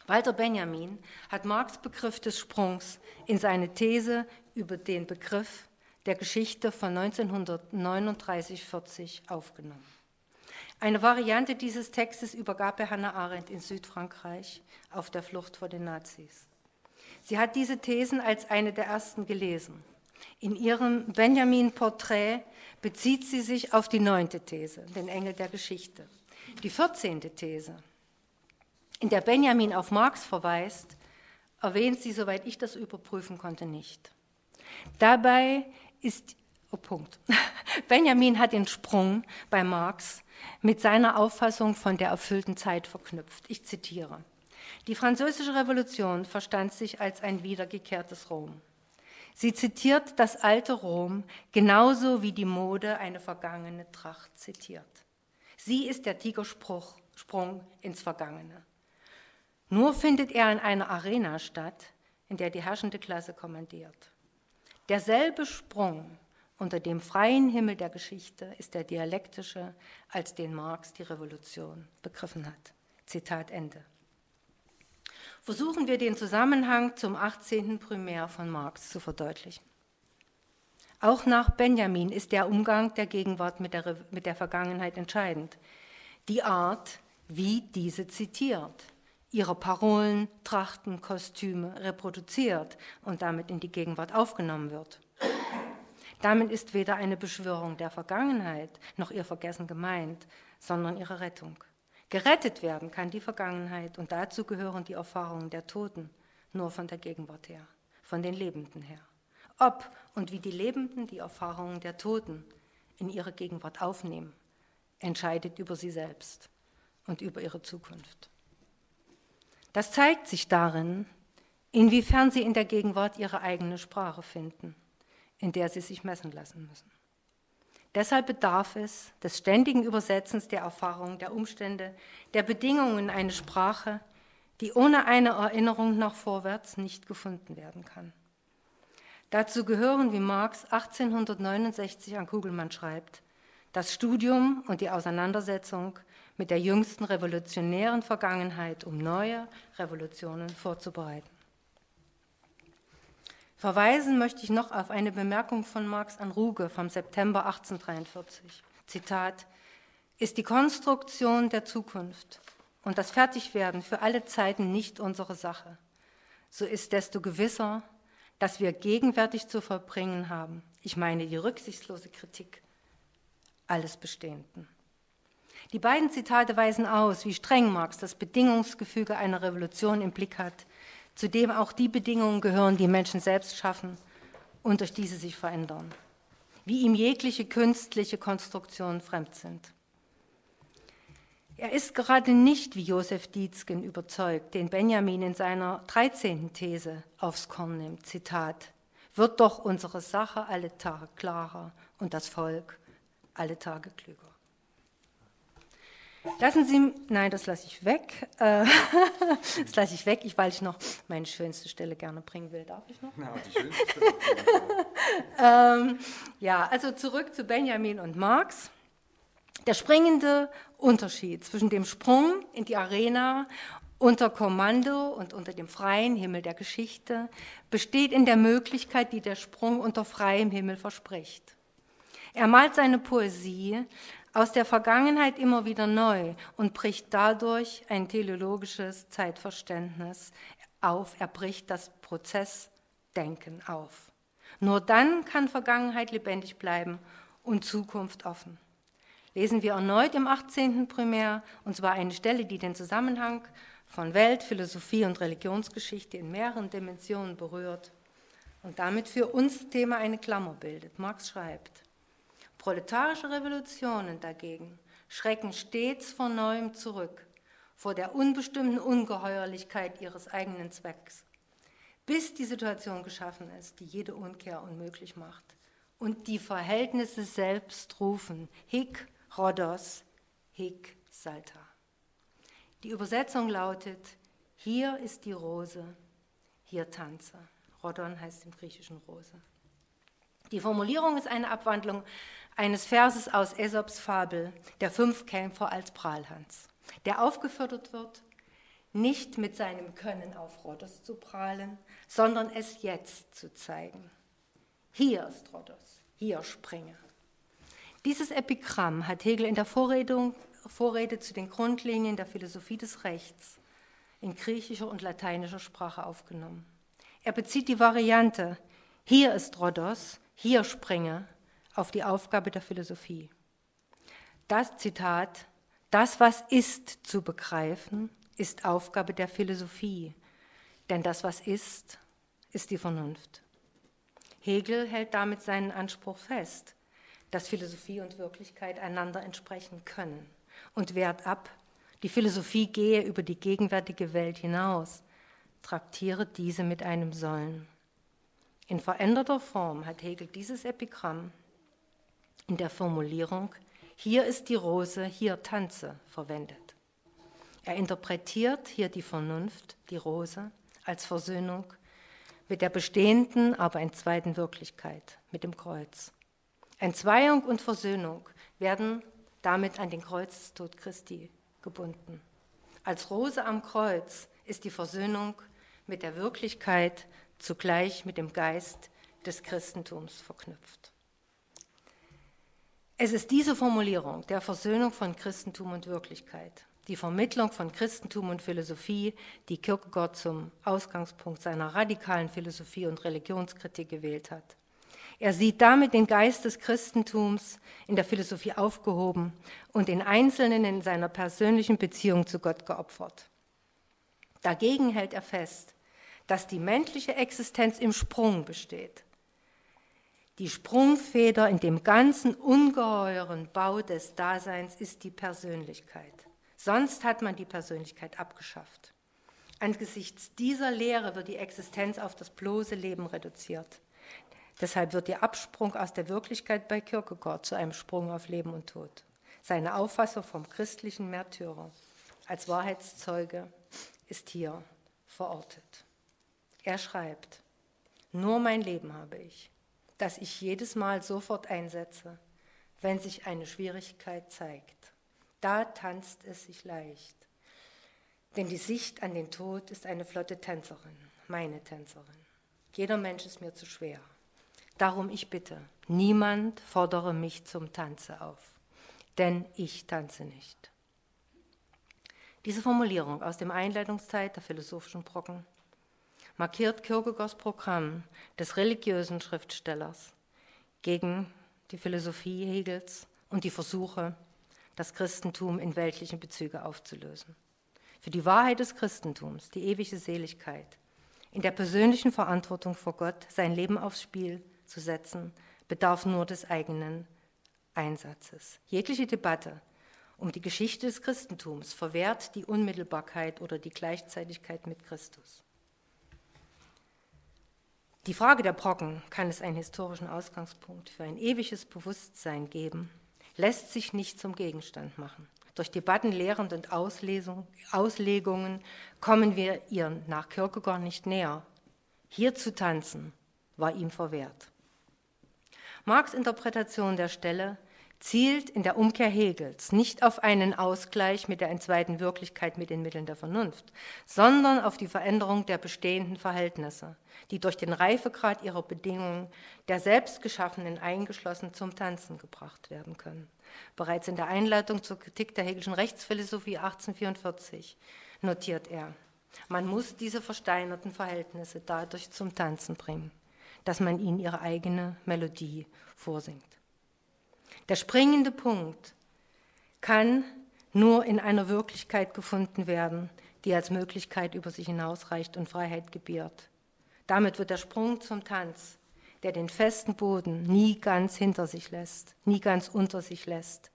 Walter Benjamin hat Marx Begriff des Sprungs in seine These über den Begriff der Geschichte von 1939-40 aufgenommen. Eine Variante dieses Textes übergab er Hannah Arendt in Südfrankreich auf der Flucht vor den Nazis. Sie hat diese Thesen als eine der ersten gelesen. In ihrem Benjamin-Porträt bezieht sie sich auf die neunte These, den Engel der Geschichte. Die vierzehnte These, in der Benjamin auf Marx verweist, erwähnt sie, soweit ich das überprüfen konnte, nicht. Dabei ist, oh Punkt, Benjamin hat den Sprung bei Marx mit seiner Auffassung von der erfüllten Zeit verknüpft. Ich zitiere. Die französische Revolution verstand sich als ein wiedergekehrtes Rom. Sie zitiert das alte Rom genauso wie die Mode eine vergangene Tracht zitiert. Sie ist der Tigersprung ins Vergangene. Nur findet er in einer Arena statt, in der die herrschende Klasse kommandiert. Derselbe Sprung unter dem freien Himmel der Geschichte ist der dialektische, als den Marx die Revolution begriffen hat. Zitat Ende. Versuchen wir den Zusammenhang zum 18. Primär von Marx zu verdeutlichen. Auch nach Benjamin ist der Umgang der Gegenwart mit der, mit der Vergangenheit entscheidend. Die Art, wie diese zitiert, ihre Parolen, Trachten, Kostüme reproduziert und damit in die Gegenwart aufgenommen wird. Damit ist weder eine Beschwörung der Vergangenheit noch ihr Vergessen gemeint, sondern ihre Rettung. Gerettet werden kann die Vergangenheit und dazu gehören die Erfahrungen der Toten nur von der Gegenwart her, von den Lebenden her. Ob und wie die Lebenden die Erfahrungen der Toten in ihre Gegenwart aufnehmen, entscheidet über sie selbst und über ihre Zukunft. Das zeigt sich darin, inwiefern sie in der Gegenwart ihre eigene Sprache finden, in der sie sich messen lassen müssen. Deshalb bedarf es des ständigen Übersetzens der Erfahrungen, der Umstände, der Bedingungen in eine Sprache, die ohne eine Erinnerung nach vorwärts nicht gefunden werden kann. Dazu gehören, wie Marx 1869 an Kugelmann schreibt, das Studium und die Auseinandersetzung mit der jüngsten revolutionären Vergangenheit, um neue Revolutionen vorzubereiten. Verweisen möchte ich noch auf eine Bemerkung von Marx an Ruge vom September 1843. Zitat: Ist die Konstruktion der Zukunft und das Fertigwerden für alle Zeiten nicht unsere Sache, so ist desto gewisser, dass wir gegenwärtig zu verbringen haben, ich meine die rücksichtslose Kritik alles Bestehenden. Die beiden Zitate weisen aus, wie streng Marx das Bedingungsgefüge einer Revolution im Blick hat, zu dem auch die Bedingungen gehören, die Menschen selbst schaffen und durch diese sich verändern, wie ihm jegliche künstliche Konstruktionen fremd sind. Er ist gerade nicht wie Josef Dietzgen überzeugt, den Benjamin in seiner 13. These aufs Korn nimmt. Zitat: Wird doch unsere Sache alle Tage klarer und das Volk alle Tage klüger. Lassen Sie, nein, das lasse ich weg. Äh, das lasse ich weg, weil ich noch meine schönste Stelle gerne bringen will. Darf ich noch? Ja, die schönste Stelle. ähm, ja, also zurück zu Benjamin und Marx. Der springende Unterschied zwischen dem Sprung in die Arena unter Kommando und unter dem freien Himmel der Geschichte besteht in der Möglichkeit, die der Sprung unter freiem Himmel verspricht. Er malt seine Poesie aus der Vergangenheit immer wieder neu und bricht dadurch ein teleologisches Zeitverständnis auf. Er bricht das Prozessdenken auf. Nur dann kann Vergangenheit lebendig bleiben und Zukunft offen. Lesen wir erneut im 18. Primär, und zwar eine Stelle, die den Zusammenhang von Welt, Philosophie und Religionsgeschichte in mehreren Dimensionen berührt und damit für uns Thema eine Klammer bildet. Marx schreibt, Proletarische Revolutionen dagegen schrecken stets vor neuem zurück, vor der unbestimmten Ungeheuerlichkeit ihres eigenen Zwecks, bis die Situation geschaffen ist, die jede Umkehr unmöglich macht und die Verhältnisse selbst rufen, hic Rhodos, hic salta. Die Übersetzung lautet, hier ist die Rose, hier tanze. Rhodon heißt im Griechischen Rose. Die Formulierung ist eine Abwandlung eines Verses aus Aesops Fabel, der Fünfkämpfer als Prahlhans, der aufgefordert wird, nicht mit seinem Können auf Rhodos zu prahlen, sondern es jetzt zu zeigen. Hier ist Rhodos, hier springe. Dieses Epigramm hat Hegel in der Vorredung, Vorrede zu den Grundlinien der Philosophie des Rechts in griechischer und lateinischer Sprache aufgenommen. Er bezieht die Variante, hier ist Rhodos, hier springe, auf die Aufgabe der Philosophie. Das Zitat, das, was ist zu begreifen, ist Aufgabe der Philosophie, denn das, was ist, ist die Vernunft. Hegel hält damit seinen Anspruch fest, dass Philosophie und Wirklichkeit einander entsprechen können und wehrt ab, die Philosophie gehe über die gegenwärtige Welt hinaus, traktiere diese mit einem Sollen. In veränderter Form hat Hegel dieses Epigramm in der Formulierung Hier ist die Rose, hier tanze verwendet. Er interpretiert hier die Vernunft, die Rose, als Versöhnung mit der bestehenden, aber entzweiten Wirklichkeit, mit dem Kreuz. Entzweiung und Versöhnung werden damit an den Kreuzestod Christi gebunden. Als Rose am Kreuz ist die Versöhnung mit der Wirklichkeit zugleich mit dem Geist des Christentums verknüpft. Es ist diese Formulierung der Versöhnung von Christentum und Wirklichkeit, die Vermittlung von Christentum und Philosophie, die Kierkegaard zum Ausgangspunkt seiner radikalen Philosophie und Religionskritik gewählt hat. Er sieht damit den Geist des Christentums in der Philosophie aufgehoben und den Einzelnen in seiner persönlichen Beziehung zu Gott geopfert. Dagegen hält er fest, dass die menschliche Existenz im Sprung besteht. Die Sprungfeder in dem ganzen ungeheuren Bau des Daseins ist die Persönlichkeit. Sonst hat man die Persönlichkeit abgeschafft. Angesichts dieser Lehre wird die Existenz auf das bloße Leben reduziert. Deshalb wird der Absprung aus der Wirklichkeit bei Kierkegaard zu einem Sprung auf Leben und Tod. Seine Auffassung vom christlichen Märtyrer als Wahrheitszeuge ist hier verortet. Er schreibt, nur mein Leben habe ich, das ich jedes Mal sofort einsetze, wenn sich eine Schwierigkeit zeigt. Da tanzt es sich leicht. Denn die Sicht an den Tod ist eine flotte Tänzerin, meine Tänzerin. Jeder Mensch ist mir zu schwer. Darum ich bitte, niemand fordere mich zum Tanze auf, denn ich tanze nicht. Diese Formulierung aus dem Einleitungszeit der philosophischen Brocken markiert Kierkegaards Programm des religiösen Schriftstellers gegen die Philosophie Hegels und die Versuche, das Christentum in weltlichen Bezüge aufzulösen. Für die Wahrheit des Christentums, die ewige Seligkeit, in der persönlichen Verantwortung vor Gott sein Leben aufs Spiel zu setzen, bedarf nur des eigenen Einsatzes. Jegliche Debatte um die Geschichte des Christentums verwehrt die Unmittelbarkeit oder die Gleichzeitigkeit mit Christus. Die Frage der Brocken, kann es einen historischen Ausgangspunkt für ein ewiges Bewusstsein geben, lässt sich nicht zum Gegenstand machen. Durch Debatten, Lehren und Auslesung, Auslegungen kommen wir ihr nach Kierkegaard nicht näher. Hier zu tanzen war ihm verwehrt. Marx Interpretation der Stelle zielt in der Umkehr Hegels nicht auf einen Ausgleich mit der entzweiten Wirklichkeit mit den Mitteln der Vernunft, sondern auf die Veränderung der bestehenden Verhältnisse, die durch den Reifegrad ihrer Bedingungen der selbstgeschaffenen eingeschlossen zum Tanzen gebracht werden können. Bereits in der Einleitung zur Kritik der Hegelischen Rechtsphilosophie 1844 notiert er, man muss diese versteinerten Verhältnisse dadurch zum Tanzen bringen dass man ihnen ihre eigene Melodie vorsingt. Der springende Punkt kann nur in einer Wirklichkeit gefunden werden, die als Möglichkeit über sich hinausreicht und Freiheit gebiert. Damit wird der Sprung zum Tanz, der den festen Boden nie ganz hinter sich lässt, nie ganz unter sich lässt,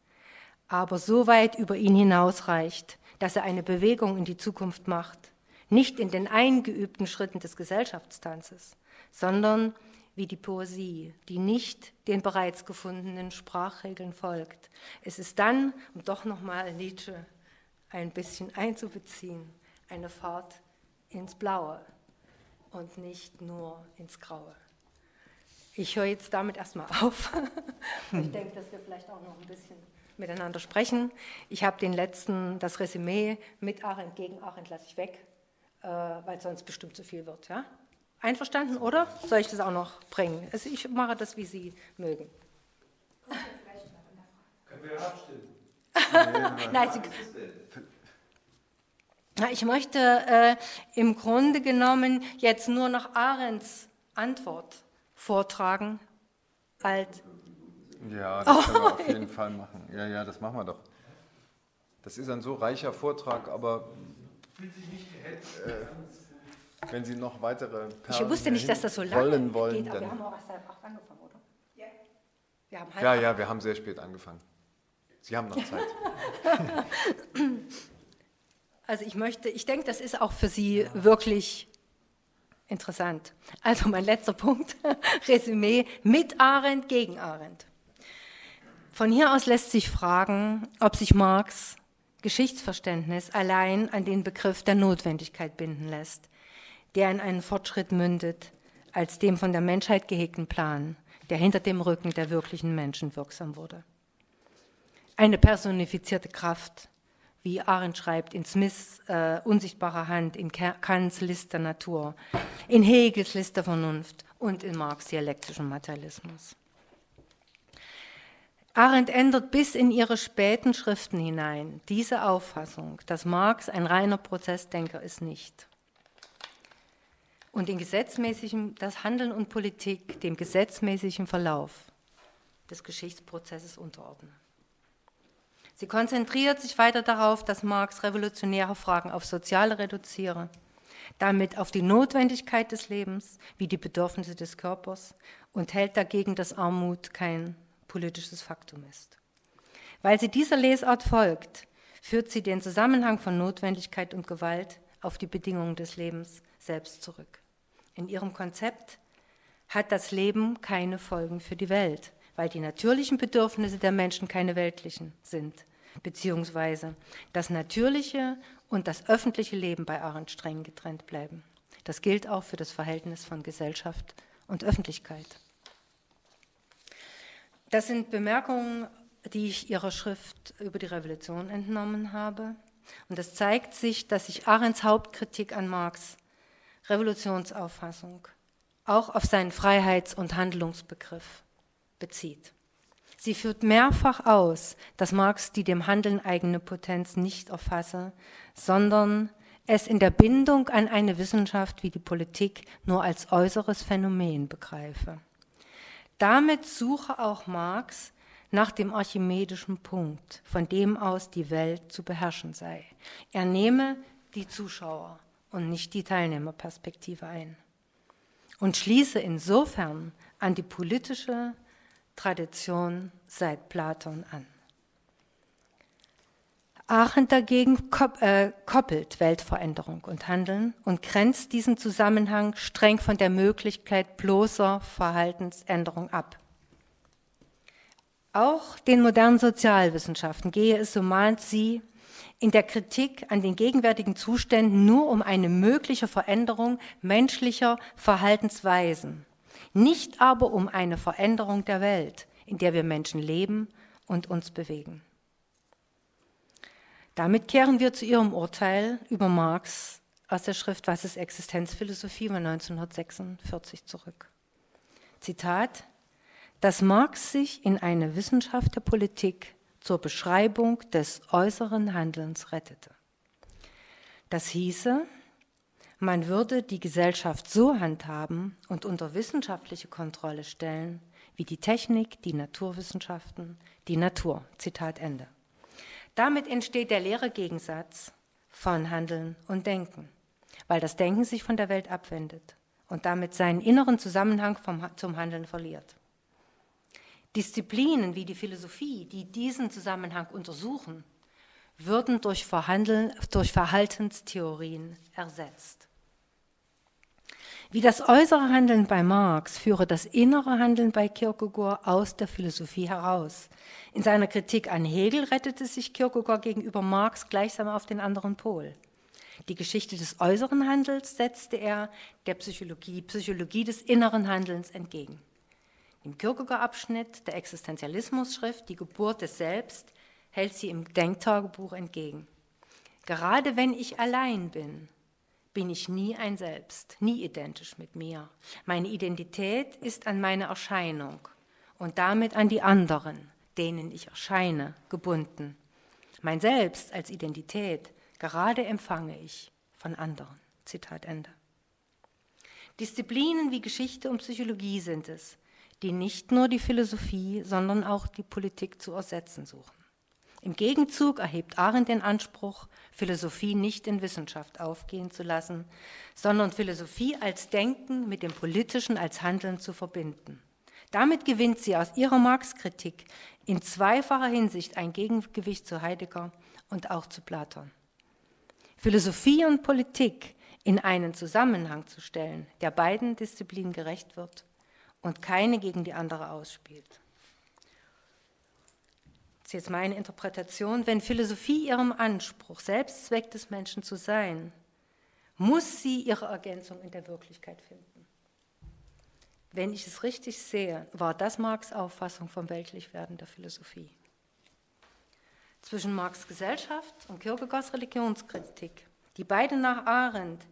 aber so weit über ihn hinausreicht, dass er eine Bewegung in die Zukunft macht, nicht in den eingeübten Schritten des Gesellschaftstanzes, sondern wie die Poesie, die nicht den bereits gefundenen Sprachregeln folgt. Es ist dann, um doch nochmal Nietzsche ein bisschen einzubeziehen, eine Fahrt ins Blaue und nicht nur ins Graue. Ich höre jetzt damit erstmal auf. Ich denke, dass wir vielleicht auch noch ein bisschen miteinander sprechen. Ich habe den letzten, das Resümee mit Arendt gegen Arendt lasse ich weg, äh, weil sonst bestimmt zu viel wird. Ja? Einverstanden, oder? Soll ich das auch noch bringen? Also ich mache das, wie Sie mögen. Können wir abstimmen? Nein, Sie, ich möchte äh, im Grunde genommen jetzt nur noch Arends Antwort vortragen. Alt. Ja, das können wir auf jeden Fall machen. Ja, ja, das machen wir doch. Das ist ein so reicher Vortrag, aber äh, wenn Sie noch weitere Perlen Ich wusste nicht, dass das so lange wollen, wollen, geht, aber wir haben auch erst halb acht angefangen, oder? Ja. Wir haben halb ja, ja, wir haben sehr spät angefangen. Sie haben noch Zeit. Also ich möchte, ich denke, das ist auch für Sie wirklich interessant. Also mein letzter Punkt, Resümee mit Arendt gegen Arendt. Von hier aus lässt sich fragen, ob sich Marx Geschichtsverständnis allein an den Begriff der Notwendigkeit binden lässt, der in einen Fortschritt mündet, als dem von der Menschheit gehegten Plan, der hinter dem Rücken der wirklichen Menschen wirksam wurde. Eine personifizierte Kraft, wie Arendt schreibt, in Smiths äh, unsichtbarer Hand, in Kants List der Natur, in Hegels List der Vernunft und in Marx dialektischem Materialismus. Arendt ändert bis in ihre späten Schriften hinein diese Auffassung, dass Marx ein reiner Prozessdenker ist, nicht. Und in gesetzmäßigem, das Handeln und Politik dem gesetzmäßigen Verlauf des Geschichtsprozesses unterordnen. Sie konzentriert sich weiter darauf, dass Marx revolutionäre Fragen auf Soziale reduziere, damit auf die Notwendigkeit des Lebens wie die Bedürfnisse des Körpers und hält dagegen, dass Armut kein politisches Faktum ist. Weil sie dieser Lesart folgt, führt sie den Zusammenhang von Notwendigkeit und Gewalt auf die Bedingungen des Lebens selbst zurück. In ihrem Konzept hat das Leben keine Folgen für die Welt, weil die natürlichen Bedürfnisse der Menschen keine weltlichen sind, beziehungsweise das natürliche und das öffentliche Leben bei Arendt streng getrennt bleiben. Das gilt auch für das Verhältnis von Gesellschaft und Öffentlichkeit. Das sind Bemerkungen, die ich Ihrer Schrift über die Revolution entnommen habe. Und es zeigt sich, dass sich Arends Hauptkritik an Marx Revolutionsauffassung auch auf seinen Freiheits- und Handlungsbegriff bezieht. Sie führt mehrfach aus, dass Marx die dem Handeln eigene Potenz nicht erfasse, sondern es in der Bindung an eine Wissenschaft wie die Politik nur als äußeres Phänomen begreife. Damit suche auch Marx nach dem archimedischen Punkt, von dem aus die Welt zu beherrschen sei. Er nehme die Zuschauer und nicht die Teilnehmerperspektive ein und schließe insofern an die politische Tradition seit Platon an. Aachen dagegen äh, koppelt Weltveränderung und Handeln und grenzt diesen Zusammenhang streng von der Möglichkeit bloßer Verhaltensänderung ab. Auch den modernen Sozialwissenschaften gehe es, so mahnt sie, in der Kritik an den gegenwärtigen Zuständen nur um eine mögliche Veränderung menschlicher Verhaltensweisen, nicht aber um eine Veränderung der Welt, in der wir Menschen leben und uns bewegen. Damit kehren wir zu Ihrem Urteil über Marx aus der Schrift Was ist Existenzphilosophie von 1946 zurück. Zitat, dass Marx sich in eine Wissenschaft der Politik zur Beschreibung des äußeren Handelns rettete. Das hieße, man würde die Gesellschaft so handhaben und unter wissenschaftliche Kontrolle stellen, wie die Technik, die Naturwissenschaften, die Natur. Zitat Ende. Damit entsteht der leere Gegensatz von Handeln und Denken, weil das Denken sich von der Welt abwendet und damit seinen inneren Zusammenhang vom, zum Handeln verliert. Disziplinen wie die Philosophie, die diesen Zusammenhang untersuchen, würden durch, durch Verhaltenstheorien ersetzt. Wie das äußere Handeln bei Marx führe das innere Handeln bei Kierkegaard aus der Philosophie heraus. In seiner Kritik an Hegel rettete sich Kierkegaard gegenüber Marx gleichsam auf den anderen Pol. Die Geschichte des äußeren Handels setzte er der Psychologie, Psychologie des inneren Handelns entgegen. Im Kierkegaard-Abschnitt der Existenzialismus-Schrift Die Geburt des Selbst hält sie im Denktagebuch entgegen. Gerade wenn ich allein bin, bin ich nie ein Selbst, nie identisch mit mir. Meine Identität ist an meine Erscheinung und damit an die anderen, denen ich erscheine, gebunden. Mein Selbst als Identität gerade empfange ich von anderen. Zitat Ende. Disziplinen wie Geschichte und Psychologie sind es, die nicht nur die Philosophie, sondern auch die Politik zu ersetzen suchen. Im Gegenzug erhebt Arendt den Anspruch, Philosophie nicht in Wissenschaft aufgehen zu lassen, sondern Philosophie als Denken mit dem Politischen als Handeln zu verbinden. Damit gewinnt sie aus ihrer Marx-Kritik in zweifacher Hinsicht ein Gegengewicht zu Heidegger und auch zu Platon. Philosophie und Politik in einen Zusammenhang zu stellen, der beiden Disziplinen gerecht wird und keine gegen die andere ausspielt. Das ist jetzt meine Interpretation. Wenn Philosophie ihrem Anspruch, Selbstzweck des Menschen zu sein, muss sie ihre Ergänzung in der Wirklichkeit finden. Wenn ich es richtig sehe, war das Marx Auffassung vom Weltlichwerden der Philosophie. Zwischen Marx Gesellschaft und Kierkegaards Religionskritik, die beide nach Arendt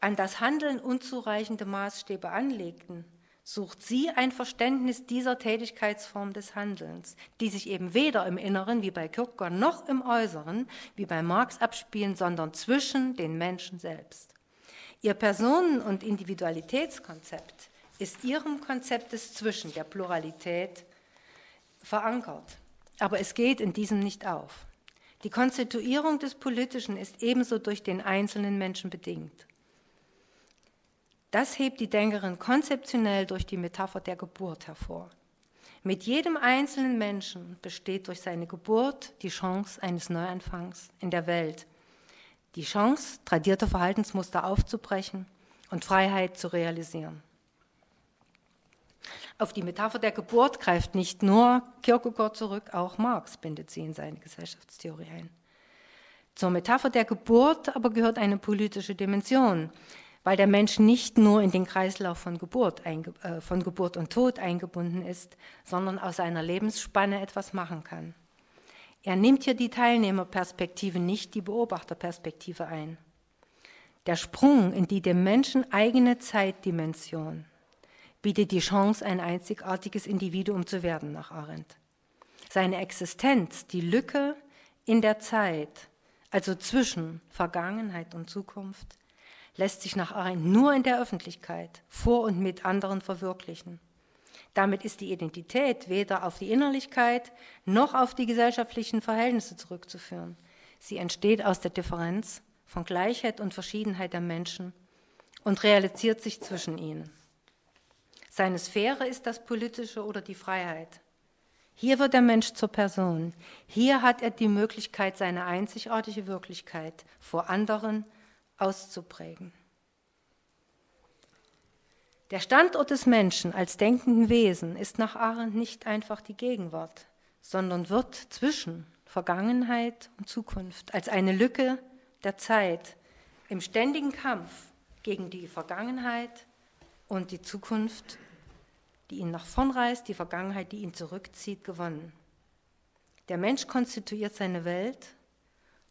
an das Handeln unzureichende Maßstäbe anlegten, sucht sie ein Verständnis dieser Tätigkeitsform des Handelns, die sich eben weder im Inneren wie bei Kierkegaard noch im Äußeren wie bei Marx abspielen, sondern zwischen den Menschen selbst. Ihr Personen- und Individualitätskonzept ist ihrem Konzept des Zwischen, der Pluralität, verankert. Aber es geht in diesem nicht auf. Die Konstituierung des Politischen ist ebenso durch den einzelnen Menschen bedingt. Das hebt die Denkerin konzeptionell durch die Metapher der Geburt hervor. Mit jedem einzelnen Menschen besteht durch seine Geburt die Chance eines Neuanfangs in der Welt, die Chance, tradierte Verhaltensmuster aufzubrechen und Freiheit zu realisieren. Auf die Metapher der Geburt greift nicht nur Kierkegaard zurück, auch Marx bindet sie in seine Gesellschaftstheorie ein. Zur Metapher der Geburt aber gehört eine politische Dimension, weil der Mensch nicht nur in den Kreislauf von Geburt, äh, von Geburt und Tod eingebunden ist, sondern aus seiner Lebensspanne etwas machen kann. Er nimmt hier die Teilnehmerperspektive, nicht die Beobachterperspektive ein. Der Sprung in die dem Menschen eigene Zeitdimension bietet die Chance, ein einzigartiges Individuum zu werden nach Arendt. Seine Existenz, die Lücke in der Zeit, also zwischen Vergangenheit und Zukunft, lässt sich nach Arendt nur in der Öffentlichkeit vor und mit anderen verwirklichen. Damit ist die Identität weder auf die Innerlichkeit noch auf die gesellschaftlichen Verhältnisse zurückzuführen. Sie entsteht aus der Differenz von Gleichheit und Verschiedenheit der Menschen und realisiert sich zwischen ihnen. Seine Sphäre ist das Politische oder die Freiheit. Hier wird der Mensch zur Person. Hier hat er die Möglichkeit, seine einzigartige Wirklichkeit vor anderen auszuprägen. Der Standort des Menschen als denkenden Wesen ist nach Arendt nicht einfach die Gegenwart, sondern wird zwischen Vergangenheit und Zukunft als eine Lücke der Zeit im ständigen Kampf gegen die Vergangenheit und die Zukunft, die ihn nach vorn reißt, die Vergangenheit, die ihn zurückzieht, gewonnen. Der Mensch konstituiert seine Welt,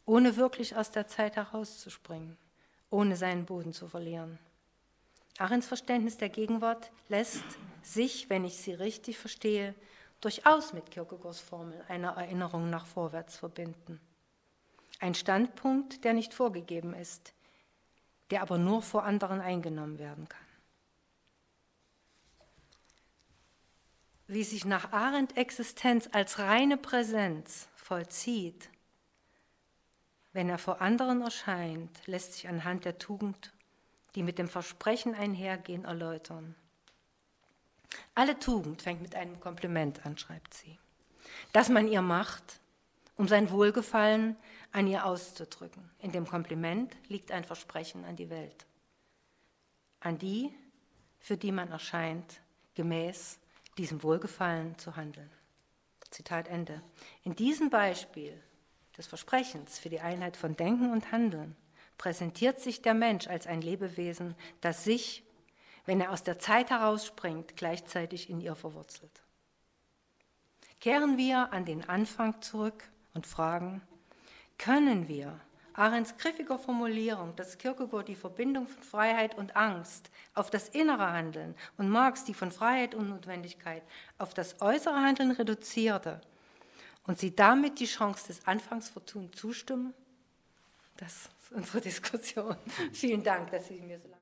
ohne wirklich aus der Zeit herauszuspringen ohne seinen Boden zu verlieren. Arends Verständnis der Gegenwart lässt sich, wenn ich sie richtig verstehe, durchaus mit Kierkegaards Formel einer Erinnerung nach vorwärts verbinden. Ein Standpunkt, der nicht vorgegeben ist, der aber nur vor anderen eingenommen werden kann. Wie sich nach Arendt Existenz als reine Präsenz vollzieht, wenn er vor anderen erscheint, lässt sich anhand der Tugend, die mit dem Versprechen einhergehen, erläutern. Alle Tugend fängt mit einem Kompliment an, schreibt sie, das man ihr macht, um sein Wohlgefallen an ihr auszudrücken. In dem Kompliment liegt ein Versprechen an die Welt, an die, für die man erscheint, gemäß diesem Wohlgefallen zu handeln. Zitat Ende. In diesem Beispiel des Versprechens für die Einheit von Denken und Handeln präsentiert sich der Mensch als ein Lebewesen, das sich, wenn er aus der Zeit herausspringt, gleichzeitig in ihr verwurzelt. Kehren wir an den Anfang zurück und fragen, können wir Arends griffiger Formulierung, dass Kierkegaard die Verbindung von Freiheit und Angst auf das innere Handeln und Marx die von Freiheit und Notwendigkeit auf das äußere Handeln reduzierte, und Sie damit die Chance des Anfangsvertuns zustimmen? Das ist unsere Diskussion. Vielen Dank, dass Sie mir so lange.